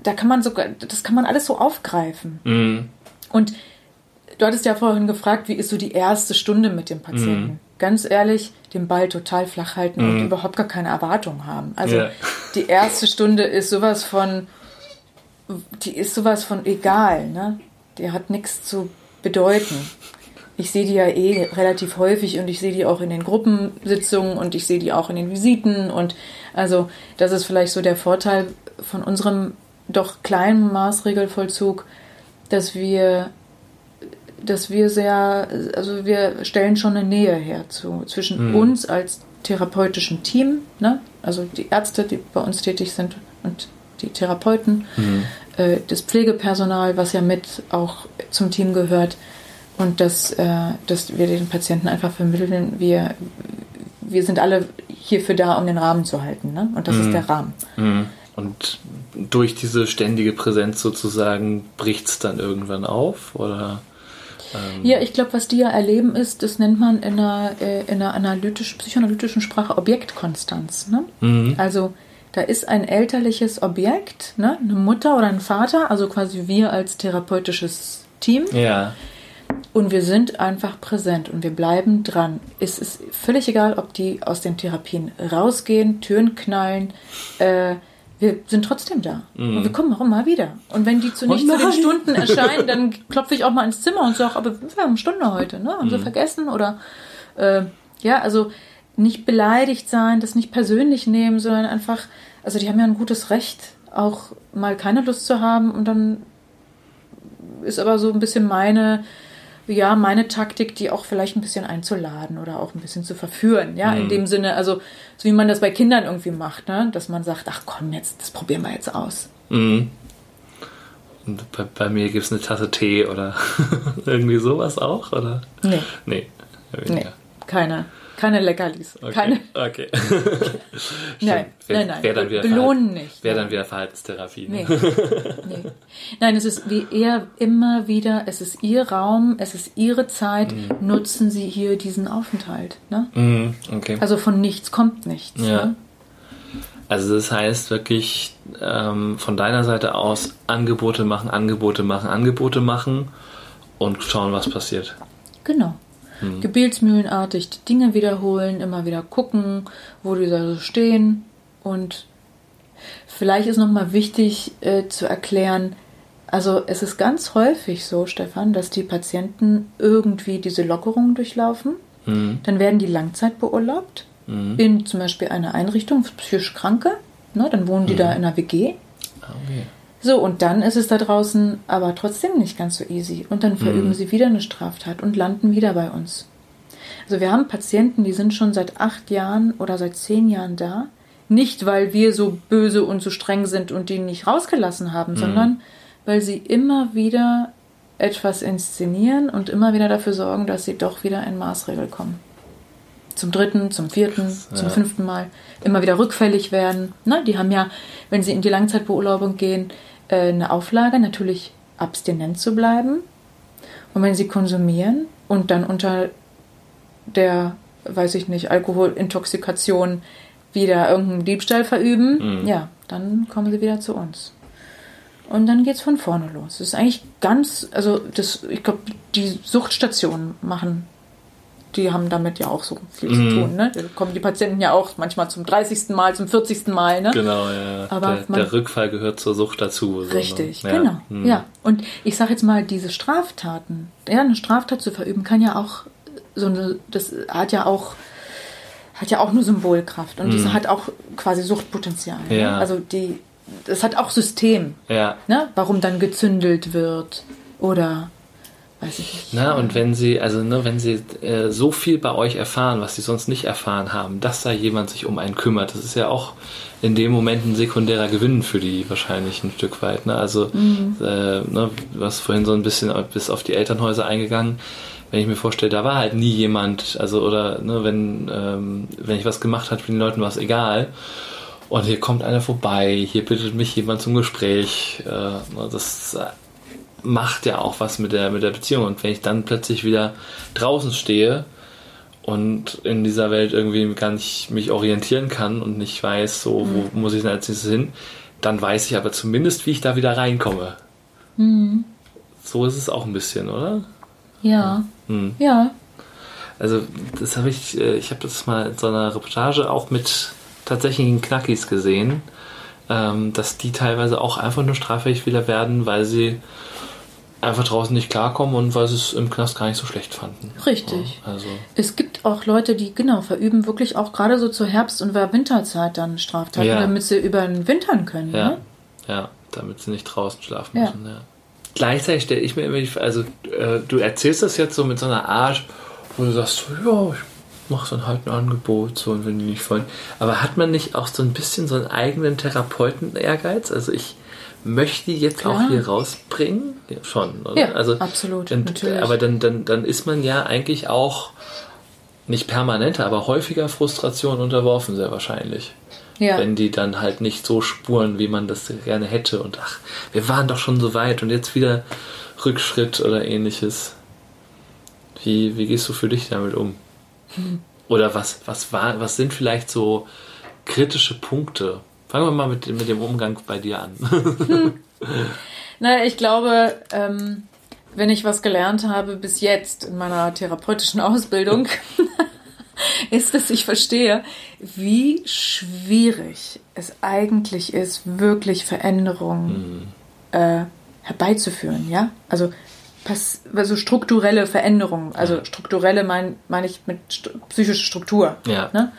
da kann man sogar, das kann man alles so aufgreifen. Mhm. Und du hattest ja vorhin gefragt, wie ist so die erste Stunde mit dem Patienten? Mhm. Ganz ehrlich, den Ball total flach halten und mhm. überhaupt gar keine Erwartung haben. Also ja. die erste Stunde ist sowas von, die ist sowas von egal, ne? Die hat nichts zu bedeuten. Ich sehe die ja eh relativ häufig und ich sehe die auch in den Gruppensitzungen und ich sehe die auch in den Visiten und also das ist vielleicht so der Vorteil von unserem doch kleinen Maßregelvollzug, dass wir dass wir sehr, also wir stellen schon eine Nähe her zu, zwischen mhm. uns als therapeutischem Team, ne? also die Ärzte, die bei uns tätig sind und die Therapeuten, mhm. äh, das Pflegepersonal, was ja mit auch zum Team gehört und dass, äh, dass wir den Patienten einfach vermitteln, wir, wir sind alle hierfür da, um den Rahmen zu halten ne? und das mhm. ist der Rahmen. Mhm. Und durch diese ständige Präsenz sozusagen bricht es dann irgendwann auf oder? Ähm ja, ich glaube, was die ja erleben ist, das nennt man in einer, äh, in einer analytisch, psychoanalytischen Sprache Objektkonstanz. Ne? Mhm. Also da ist ein elterliches Objekt, ne? eine Mutter oder ein Vater, also quasi wir als therapeutisches Team. Ja. Und wir sind einfach präsent und wir bleiben dran. Es ist völlig egal, ob die aus den Therapien rausgehen, Türen knallen, äh, wir sind trotzdem da. Mm. Und wir kommen auch immer wieder. Und wenn die zu nicht oh zu den Stunden (laughs) erscheinen, dann klopfe ich auch mal ins Zimmer und sage, aber wir haben eine Stunde heute, ne? Haben mm. sie vergessen? Oder äh, ja, also nicht beleidigt sein, das nicht persönlich nehmen, sondern einfach, also die haben ja ein gutes Recht, auch mal keine Lust zu haben und dann ist aber so ein bisschen meine ja, meine Taktik, die auch vielleicht ein bisschen einzuladen oder auch ein bisschen zu verführen, ja, mhm. in dem Sinne, also so wie man das bei Kindern irgendwie macht, ne, dass man sagt, ach komm, jetzt, das probieren wir jetzt aus. Mhm. Und bei, bei mir gibt es eine Tasse Tee oder (laughs) irgendwie sowas auch, oder? Nee. Nee, nee keine. Keine Leckerlis. Okay. Keine. Okay. (laughs) nein, wär, nein, nein. Wär dann wieder Belohnen nicht. Wäre dann wieder Verhaltenstherapie. Ne? Nee. nee. Nein, es ist wie eher immer wieder, es ist Ihr Raum, es ist Ihre Zeit, mhm. nutzen Sie hier diesen Aufenthalt. Ne? Mhm, okay. Also von nichts kommt nichts. Ja. Ne? Also das heißt wirklich ähm, von deiner Seite aus Angebote machen, Angebote machen, Angebote machen und schauen, was passiert. Genau mhm. gebetsmühlenartig die Dinge wiederholen, immer wieder gucken, wo die da so stehen. Und vielleicht ist nochmal wichtig äh, zu erklären, also es ist ganz häufig so, Stefan, dass die Patienten irgendwie diese Lockerungen durchlaufen. Mhm. Dann werden die Langzeit beurlaubt mhm. in zum Beispiel einer Einrichtung für psychisch Kranke. Ne, dann wohnen die da mhm. in einer WG. Ah, okay. So, und dann ist es da draußen aber trotzdem nicht ganz so easy. Und dann verüben mhm. sie wieder eine Straftat und landen wieder bei uns. Also wir haben Patienten, die sind schon seit acht Jahren oder seit zehn Jahren da. Nicht, weil wir so böse und so streng sind und die nicht rausgelassen haben, mhm. sondern weil sie immer wieder etwas inszenieren und immer wieder dafür sorgen, dass sie doch wieder in Maßregel kommen. Zum dritten, zum vierten, ja. zum fünften Mal. Immer wieder rückfällig werden. Na, die haben ja, wenn sie in die Langzeitbeurlaubung gehen, eine Auflage, natürlich abstinent zu bleiben. Und wenn sie konsumieren und dann unter der, weiß ich nicht, Alkoholintoxikation wieder irgendeinen Diebstahl verüben, mhm. ja, dann kommen sie wieder zu uns. Und dann geht es von vorne los. Das ist eigentlich ganz, also das, ich glaube, die Suchtstationen machen die haben damit ja auch so viel mhm. zu tun. Ne? Da kommen die Patienten ja auch manchmal zum 30. Mal, zum 40. Mal. Ne? Genau, ja. Aber der, der Rückfall gehört zur Sucht dazu. So, richtig, ne? ja. genau. Mhm. Ja. Und ich sage jetzt mal, diese Straftaten, ja, eine Straftat zu verüben, kann ja auch so eine, das hat ja auch hat ja auch nur Symbolkraft und mhm. diese hat auch quasi Suchtpotenzial. Ne? Ja. Ne? Also die, das hat auch System. Ja. Ne? Warum dann gezündelt wird oder weiß ich nicht. Na, und wenn sie, also ne, wenn sie äh, so viel bei euch erfahren, was sie sonst nicht erfahren haben, dass da jemand sich um einen kümmert, das ist ja auch in dem Moment ein sekundärer Gewinn für die wahrscheinlich ein Stück weit. Ne? Also mhm. äh, ne, du hast vorhin so ein bisschen bis auf die Elternhäuser eingegangen. Wenn ich mir vorstelle, da war halt nie jemand, also oder ne, wenn, ähm, wenn ich was gemacht habe, für den Leuten war es egal. Und hier kommt einer vorbei, hier bittet mich jemand zum Gespräch. Äh, ne, das macht ja auch was mit der, mit der Beziehung. Und wenn ich dann plötzlich wieder draußen stehe, und in dieser Welt irgendwie gar nicht mich orientieren kann und nicht weiß, so, wo mhm. muss ich denn als nächstes hin, dann weiß ich aber zumindest, wie ich da wieder reinkomme. Mhm. So ist es auch ein bisschen, oder? Ja. Mhm. Ja. Also, das habe ich, äh, ich habe das mal in so einer Reportage auch mit tatsächlichen Knackis gesehen, ähm, dass die teilweise auch einfach nur straffähig wieder werden, weil sie einfach draußen nicht klarkommen und weil sie es im Knast gar nicht so schlecht fanden. Richtig. Ja, also. Es gibt auch Leute, die genau verüben wirklich auch gerade so zur Herbst- und Winterzeit dann Straftaten, ja. damit sie über den Wintern können. Ja. Ne? ja, damit sie nicht draußen schlafen müssen. Ja. Gleichzeitig stelle ich mir immer die Frage, also äh, du erzählst das jetzt so mit so einer Art, wo du sagst, so, ja, ich mache dann halt ein Angebot, so und wenn die nicht wollen. Aber hat man nicht auch so ein bisschen so einen eigenen Therapeuten-Ehrgeiz? Also ich möchte jetzt Klar. auch hier rausbringen. Ja, schon, oder? Ja, also, absolut. Und, natürlich. Aber dann, dann, dann ist man ja eigentlich auch nicht permanenter, aber häufiger Frustration unterworfen, sehr wahrscheinlich. Ja. Wenn die dann halt nicht so spuren, wie man das gerne hätte und ach, wir waren doch schon so weit und jetzt wieder Rückschritt oder ähnliches. Wie, wie gehst du für dich damit um? Hm. Oder was, was, war, was sind vielleicht so kritische Punkte, Fangen wir mal mit, mit dem Umgang bei dir an. (laughs) hm. Naja, ich glaube, ähm, wenn ich was gelernt habe bis jetzt in meiner therapeutischen Ausbildung, (laughs) ist, dass ich verstehe, wie schwierig es eigentlich ist, wirklich Veränderungen mhm. äh, herbeizuführen. Ja, also also strukturelle Veränderungen, also strukturelle meine mein ich mit st psychischer Struktur. Ja. Ne?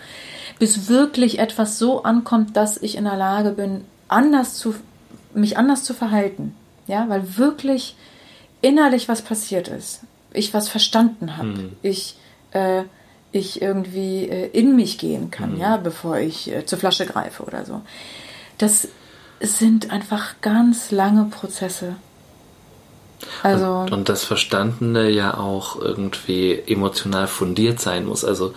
Bis wirklich etwas so ankommt, dass ich in der Lage bin, anders zu, mich anders zu verhalten. Ja, weil wirklich innerlich was passiert ist. Ich was verstanden habe. Mhm. Ich, äh, ich irgendwie äh, in mich gehen kann, mhm. ja, bevor ich äh, zur Flasche greife oder so. Das sind einfach ganz lange Prozesse. Also und, und das Verstandene ja auch irgendwie emotional fundiert sein muss. Also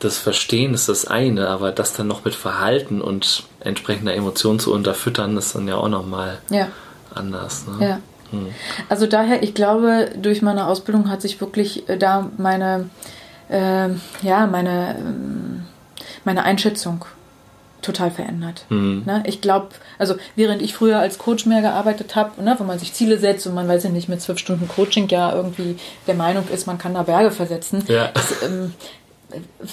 das Verstehen ist das eine, aber das dann noch mit Verhalten und entsprechender Emotion zu unterfüttern, ist dann ja auch nochmal ja. anders. Ne? Ja. Hm. Also daher, ich glaube, durch meine Ausbildung hat sich wirklich äh, da meine, äh, ja, meine, äh, meine Einschätzung total verändert. Mhm. Ne? Ich glaube, also während ich früher als Coach mehr gearbeitet habe, ne, wo man sich Ziele setzt und man weiß ja nicht mit zwölf Stunden Coaching ja irgendwie der Meinung ist, man kann da Berge versetzen. Ja. Das, ähm,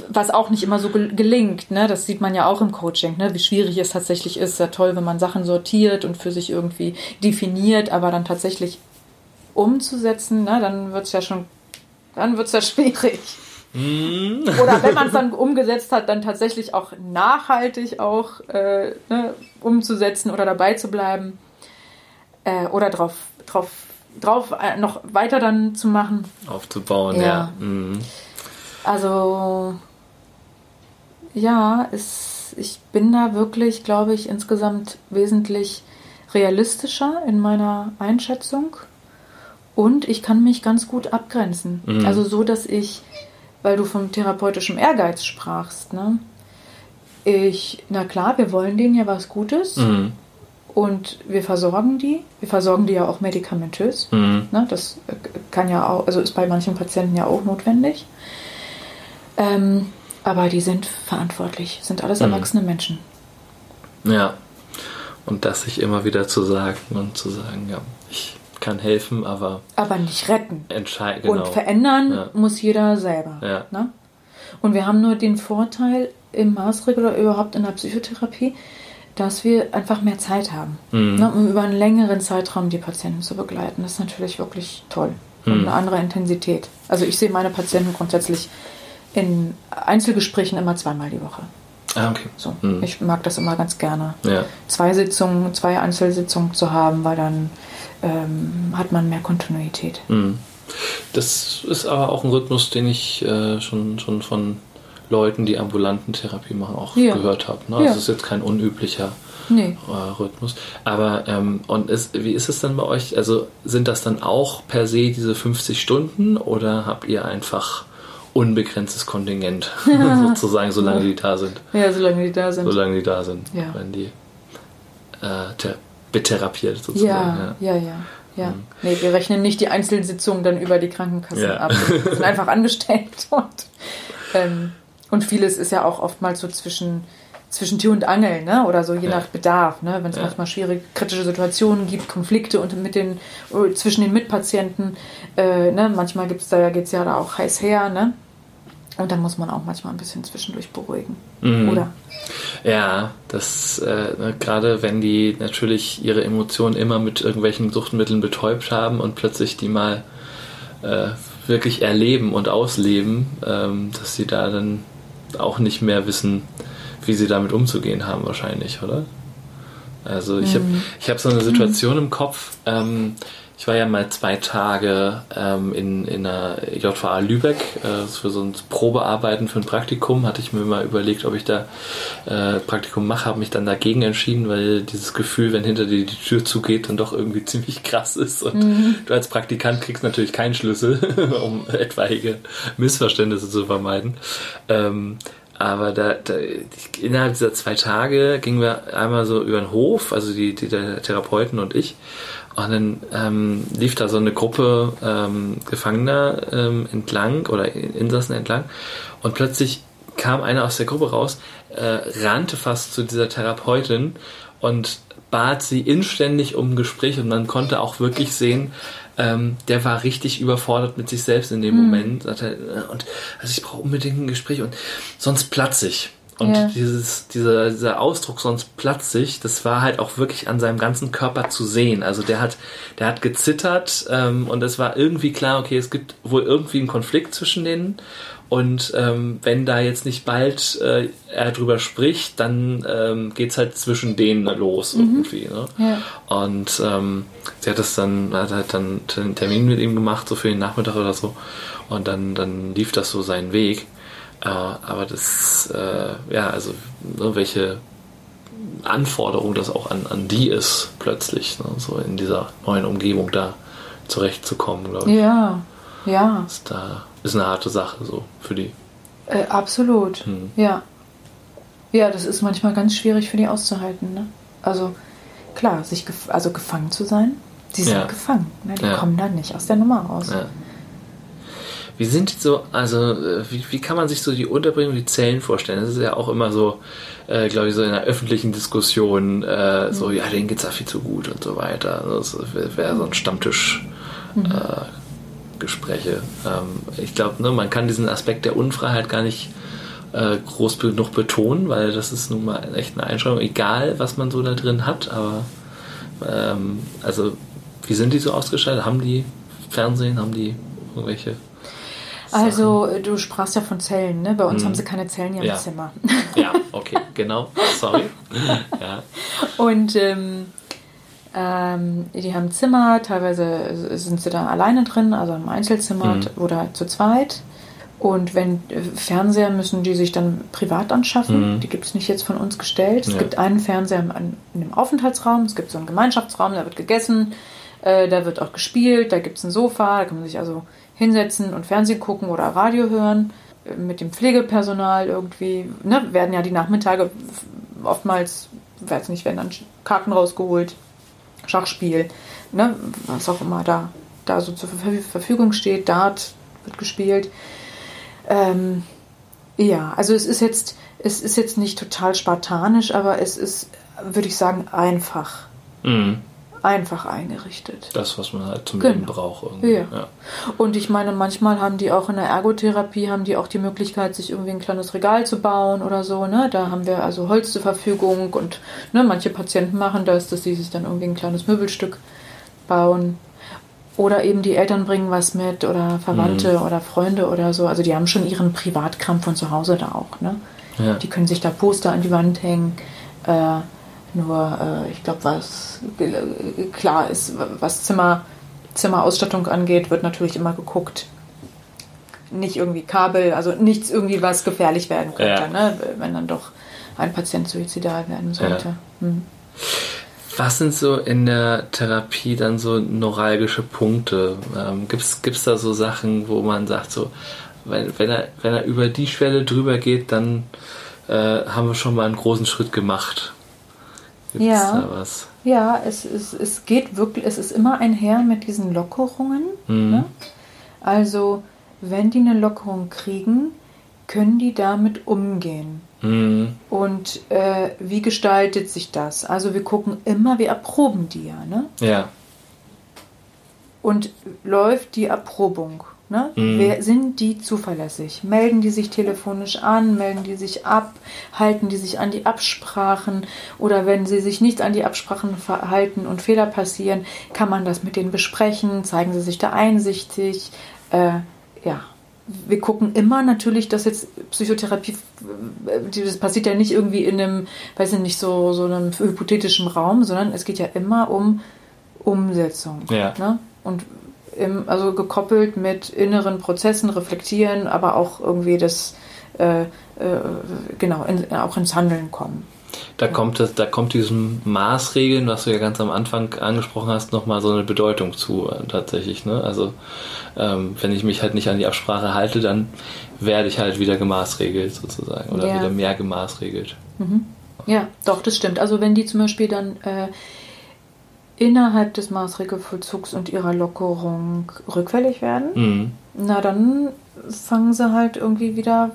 was auch nicht immer so gelingt. Ne? Das sieht man ja auch im Coaching, ne? wie schwierig es tatsächlich ist. Sehr toll, wenn man Sachen sortiert und für sich irgendwie definiert, aber dann tatsächlich umzusetzen, ne? dann wird es ja schon, dann wird es ja (laughs) schwierig. Mm. Oder wenn man es (laughs) dann umgesetzt hat, dann tatsächlich auch nachhaltig auch äh, ne, umzusetzen oder dabei zu bleiben äh, oder drauf, drauf, drauf äh, noch weiter dann zu machen. Aufzubauen, ja. ja. Mm. Also ja, es, ich bin da wirklich, glaube ich, insgesamt wesentlich realistischer in meiner Einschätzung und ich kann mich ganz gut abgrenzen. Mhm. Also so, dass ich, weil du vom therapeutischen Ehrgeiz sprachst, ne? Ich, na klar, wir wollen denen ja was Gutes mhm. und wir versorgen die. Wir versorgen die ja auch medikamentös. Mhm. Ne? Das kann ja auch, also ist bei manchen Patienten ja auch notwendig. Ähm, aber die sind verantwortlich, sind alles mhm. erwachsene Menschen. Ja. Und das sich immer wieder zu sagen und zu sagen, ja, ich kann helfen, aber. Aber nicht retten. Entscheiden. Genau. Und verändern ja. muss jeder selber. Ja. Ne? Und wir haben nur den Vorteil im Maßregel oder überhaupt in der Psychotherapie, dass wir einfach mehr Zeit haben, mhm. ne, um über einen längeren Zeitraum die Patienten zu begleiten. Das ist natürlich wirklich toll. Und mhm. eine andere Intensität. Also ich sehe meine Patienten grundsätzlich in Einzelgesprächen immer zweimal die Woche. Ah, okay. So, mhm. Ich mag das immer ganz gerne. Ja. Zwei Sitzungen, zwei Einzelsitzungen zu haben, weil dann ähm, hat man mehr Kontinuität. Mhm. Das ist aber auch ein Rhythmus, den ich äh, schon, schon von Leuten, die ambulanten Therapie machen, auch ja. gehört habe. Ne? Also ja. Das ist jetzt kein unüblicher nee. äh, Rhythmus. Aber ähm, und ist, wie ist es dann bei euch? Also sind das dann auch per se diese 50 Stunden oder habt ihr einfach unbegrenztes Kontingent, (laughs) sozusagen, solange die da sind. Ja, solange die da sind. Solange die da sind, ja. wenn die äh, betherapiert sozusagen. Ja, ja, ja. ja. ja. Nee, wir rechnen nicht die Einzelsitzungen dann über die Krankenkassen ja. ab. Wir sind einfach angestellt (laughs) und ähm, und vieles ist ja auch oftmals so zwischen, zwischen Tür und Angel, ne? Oder so je ja. nach Bedarf, ne? Wenn es ja. manchmal schwierige, kritische Situationen gibt, Konflikte und mit den, äh, zwischen den Mitpatienten, äh, ne? Manchmal gibt's da, geht's ja da auch heiß her, ne? Und dann muss man auch manchmal ein bisschen zwischendurch beruhigen. Mhm. Oder? Ja, das äh, ne, gerade wenn die natürlich ihre Emotionen immer mit irgendwelchen Suchtmitteln betäubt haben und plötzlich die mal äh, wirklich erleben und ausleben, ähm, dass sie da dann auch nicht mehr wissen, wie sie damit umzugehen haben, wahrscheinlich, oder? Also ich mhm. habe ich hab so eine Situation mhm. im Kopf. Ähm, ich war ja mal zwei Tage ähm, in, in der JVA Lübeck äh, für so ein Probearbeiten für ein Praktikum. Hatte ich mir mal überlegt, ob ich da äh, Praktikum mache, habe mich dann dagegen entschieden, weil dieses Gefühl, wenn hinter dir die Tür zugeht, dann doch irgendwie (laughs) ziemlich krass ist. Und mhm. du als Praktikant kriegst natürlich keinen Schlüssel, (laughs) um etwaige Missverständnisse zu vermeiden. Ähm, aber da, da, innerhalb dieser zwei Tage gingen wir einmal so über den Hof, also die, die der Therapeuten und ich, und dann ähm, lief da so eine Gruppe ähm, Gefangener ähm, entlang oder Insassen entlang. Und plötzlich kam einer aus der Gruppe raus, äh, rannte fast zu dieser Therapeutin und bat sie inständig um ein Gespräch. Und man konnte auch wirklich sehen, ähm, der war richtig überfordert mit sich selbst in dem mhm. Moment. Er, äh, und also ich brauche unbedingt ein Gespräch und sonst platze ich. Und ja. dieses, dieser, dieser Ausdruck sonst platzig, das war halt auch wirklich an seinem ganzen Körper zu sehen. Also der hat, der hat gezittert ähm, und es war irgendwie klar, okay, es gibt wohl irgendwie einen Konflikt zwischen denen. Und ähm, wenn da jetzt nicht bald äh, er drüber spricht, dann ähm, geht's halt zwischen denen los mhm. irgendwie. Ne? Ja. Und ähm, sie hat das dann, hat halt dann einen Termin mit ihm gemacht, so für den Nachmittag oder so. Und dann, dann lief das so seinen Weg. Äh, aber das, äh, ja, also ne, welche Anforderung das auch an, an die ist, plötzlich, ne, so in dieser neuen Umgebung da zurechtzukommen, glaube ich. Ja, ja. Ist, da, ist eine harte Sache so für die. Äh, absolut, hm. ja. Ja, das ist manchmal ganz schwierig für die auszuhalten. Ne? Also klar, sich gef also gefangen zu sein. Sie sind ja. gefangen. Ne? Die ja. kommen da nicht aus der Nummer raus. Ja. Wie sind die so, also äh, wie, wie kann man sich so die Unterbringung, die Zellen vorstellen? Das ist ja auch immer so, äh, glaube ich, so in einer öffentlichen Diskussion, äh, so, mhm. ja, denen geht's ja viel zu gut und so weiter. Das wäre so ein Stammtisch. Mhm. Äh, Gespräche. Ähm, ich glaube, ne, man kann diesen Aspekt der Unfreiheit gar nicht äh, groß genug betonen, weil das ist nun mal echt eine Einschränkung, egal was man so da drin hat, aber ähm, also wie sind die so ausgestattet? Haben die Fernsehen, haben die irgendwelche also, du sprachst ja von Zellen, ne? Bei uns hm. haben sie keine Zellen hier ja. im Zimmer. Ja, okay, genau. Sorry. (laughs) ja. Und ähm, ähm, die haben Zimmer, teilweise sind sie da alleine drin, also im Einzelzimmer mhm. oder zu zweit. Und wenn äh, Fernseher müssen die sich dann privat anschaffen. Mhm. Die gibt es nicht jetzt von uns gestellt. Es ja. gibt einen Fernseher in dem Aufenthaltsraum, es gibt so einen Gemeinschaftsraum, da wird gegessen, äh, da wird auch gespielt, da gibt es ein Sofa, da kann man sich also hinsetzen und Fernsehen gucken oder Radio hören. Mit dem Pflegepersonal irgendwie, ne, werden ja die Nachmittage oftmals, weiß nicht, werden dann Karten rausgeholt, Schachspiel, ne, was auch immer da, da so zur Verfügung steht, Dart wird gespielt. Ähm, ja, also es ist jetzt, es ist jetzt nicht total spartanisch, aber es ist, würde ich sagen, einfach. Mhm einfach eingerichtet. Das, was man halt zum genau. Leben braucht. Irgendwie. Ja. ja. Und ich meine, manchmal haben die auch in der Ergotherapie, haben die auch die Möglichkeit, sich irgendwie ein kleines Regal zu bauen oder so. Ne? Da haben wir also Holz zur Verfügung und ne, manche Patienten machen das, dass sie sich dann irgendwie ein kleines Möbelstück bauen. Oder eben die Eltern bringen was mit oder Verwandte mhm. oder Freunde oder so. Also die haben schon ihren Privatkram von zu Hause da auch. Ne? Ja. Die können sich da Poster an die Wand hängen. Äh, nur, äh, ich glaube, was klar ist, was Zimmer, Zimmerausstattung angeht, wird natürlich immer geguckt. Nicht irgendwie Kabel, also nichts irgendwie, was gefährlich werden könnte, ja. ne? wenn dann doch ein Patient suizidal werden sollte. Ja. Hm. Was sind so in der Therapie dann so neuralgische Punkte? Ähm, Gibt es da so Sachen, wo man sagt, so, wenn, wenn, er, wenn er über die Schwelle drüber geht, dann äh, haben wir schon mal einen großen Schritt gemacht? Gibt's ja. da was? Ja, es, es, es geht wirklich, es ist immer einher mit diesen Lockerungen. Mhm. Ne? Also, wenn die eine Lockerung kriegen, können die damit umgehen? Mhm. Und äh, wie gestaltet sich das? Also wir gucken immer, wir erproben die ja, ne? Ja. Und läuft die Erprobung? Ne? Mhm. Wer, sind die zuverlässig? Melden die sich telefonisch an? Melden die sich ab? Halten die sich an die Absprachen? Oder wenn sie sich nicht an die Absprachen verhalten und Fehler passieren, kann man das mit denen besprechen? Zeigen sie sich da einsichtig? Äh, ja, wir gucken immer natürlich, dass jetzt Psychotherapie, das passiert ja nicht irgendwie in einem, weiß ich nicht, so, so einem hypothetischen Raum, sondern es geht ja immer um Umsetzung. Ja. Ne? Und im, also gekoppelt mit inneren Prozessen, reflektieren, aber auch irgendwie das, äh, äh, genau, in, auch ins Handeln kommen. Da kommt das, da kommt diesem Maßregeln, was du ja ganz am Anfang angesprochen hast, nochmal so eine Bedeutung zu äh, tatsächlich. Ne? Also ähm, wenn ich mich halt nicht an die Absprache halte, dann werde ich halt wieder gemaßregelt sozusagen oder Ja. wieder mehr gemaßregelt. Ja, doch, das stimmt. Also wenn die zum Beispiel dann äh, innerhalb des Maßregelvollzugs und ihrer Lockerung rückfällig werden, Mhm. na dann fangen sie halt irgendwie wieder,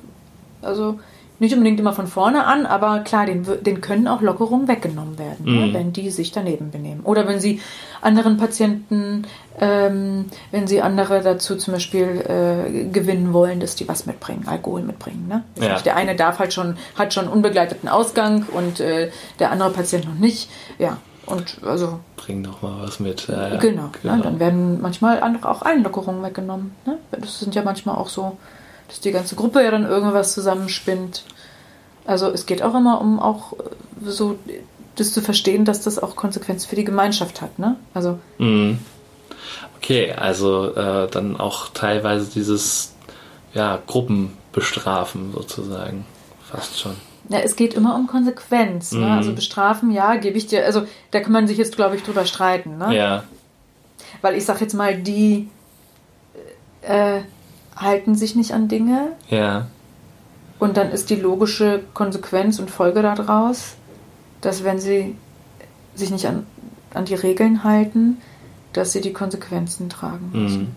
also nicht unbedingt immer von vorne an, aber klar, den, den können auch Lockerungen weggenommen werden, Mhm. ne, wenn die sich daneben benehmen. Oder wenn sie anderen Patienten, ähm, wenn sie andere dazu zum Beispiel äh, gewinnen wollen, dass die was mitbringen, Alkohol mitbringen. Ne? Ja. Der eine darf halt schon, hat schon unbegleiteten Ausgang und äh, der andere Patient noch nicht. Ja, und also Bring doch mal was mit. Ja, ja. Genau, Ne? dann werden manchmal andere auch Einlockerungen weggenommen. Ne? Das sind ja manchmal auch so, dass die ganze Gruppe ja dann irgendwas zusammenspinnt. Also es geht auch immer um auch äh, so das zu verstehen, dass das auch Konsequenzen für die Gemeinschaft hat. Ne? Also Mhm. Okay, also äh, dann auch teilweise dieses ja, Gruppenbestrafen sozusagen. Fast schon. Ja, es geht immer um Konsequenz. Ne? Mhm. Also bestrafen, ja, gebe ich dir. Also da kann man sich jetzt, glaube ich, drüber streiten. Ne? Ja. Weil ich sage jetzt mal, die äh, halten sich nicht an Dinge. Ja. Und dann ist die logische Konsequenz und Folge daraus, dass wenn sie sich nicht an, an die Regeln halten, dass sie die Konsequenzen tragen müssen. Mhm.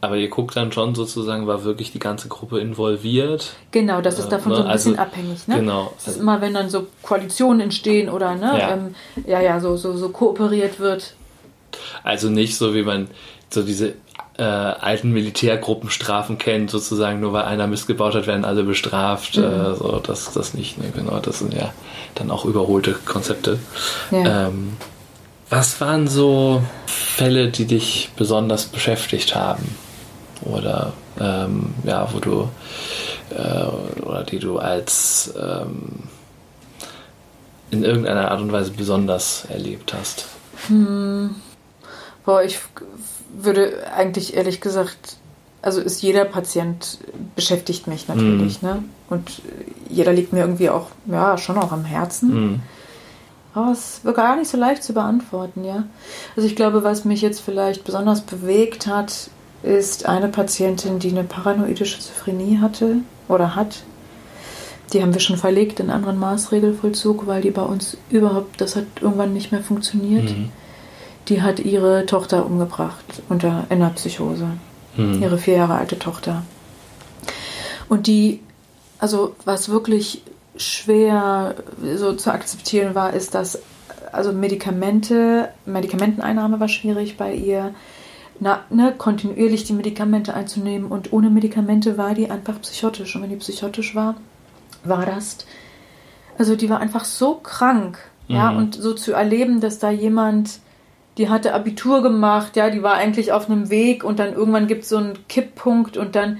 Aber ihr guckt dann schon sozusagen, war wirklich die ganze Gruppe involviert? Genau, das ist Ja, davon ne, so ein bisschen also- abhängig. Ne? Genau. Es ist immer, wenn dann so Koalitionen entstehen oder ne, Ja. ähm, ja, ja, so, so, so kooperiert wird. Also nicht so, wie man so diese äh, alten Militärgruppenstrafen kennt, sozusagen, nur weil einer Mist gebaut hat, werden alle bestraft. Mhm. Äh, so, das, das nicht, ne, genau. Das sind ja dann auch überholte Konzepte. Ja. Ähm, was waren so Fälle, die dich besonders beschäftigt haben? Oder ähm, ja, wo du äh, oder die du als ähm, in irgendeiner Art und Weise besonders erlebt hast? Boah, ich würde eigentlich ehrlich gesagt, also ist jeder Patient beschäftigt mich natürlich, ne? Und jeder liegt mir irgendwie auch, ja, schon auch am Herzen. Mhm. Aber es wird gar nicht so leicht zu beantworten, ja. Also ich glaube, was mich jetzt vielleicht besonders bewegt hat, ist eine Patientin, die eine paranoide Schizophrenie hatte oder hat. Die haben wir schon verlegt in anderen Maßregelvollzug, weil die bei uns überhaupt, das hat irgendwann nicht mehr funktioniert. Mhm. Die hat ihre Tochter umgebracht unter einer Psychose. Mhm. Ihre vier Jahre alte Tochter. Und die, also was wirklich schwer so zu akzeptieren war, ist, dass also Medikamente, Medikamenteneinnahme war schwierig bei ihr. Na, ne, kontinuierlich die Medikamente einzunehmen und ohne Medikamente war die einfach psychotisch. Und wenn die psychotisch war, war das. Also die war einfach so krank. Ja, Mhm. und so zu erleben, dass da jemand, die hatte Abitur gemacht, ja, die war eigentlich auf einem Weg und dann irgendwann gibt es so einen Kipppunkt und dann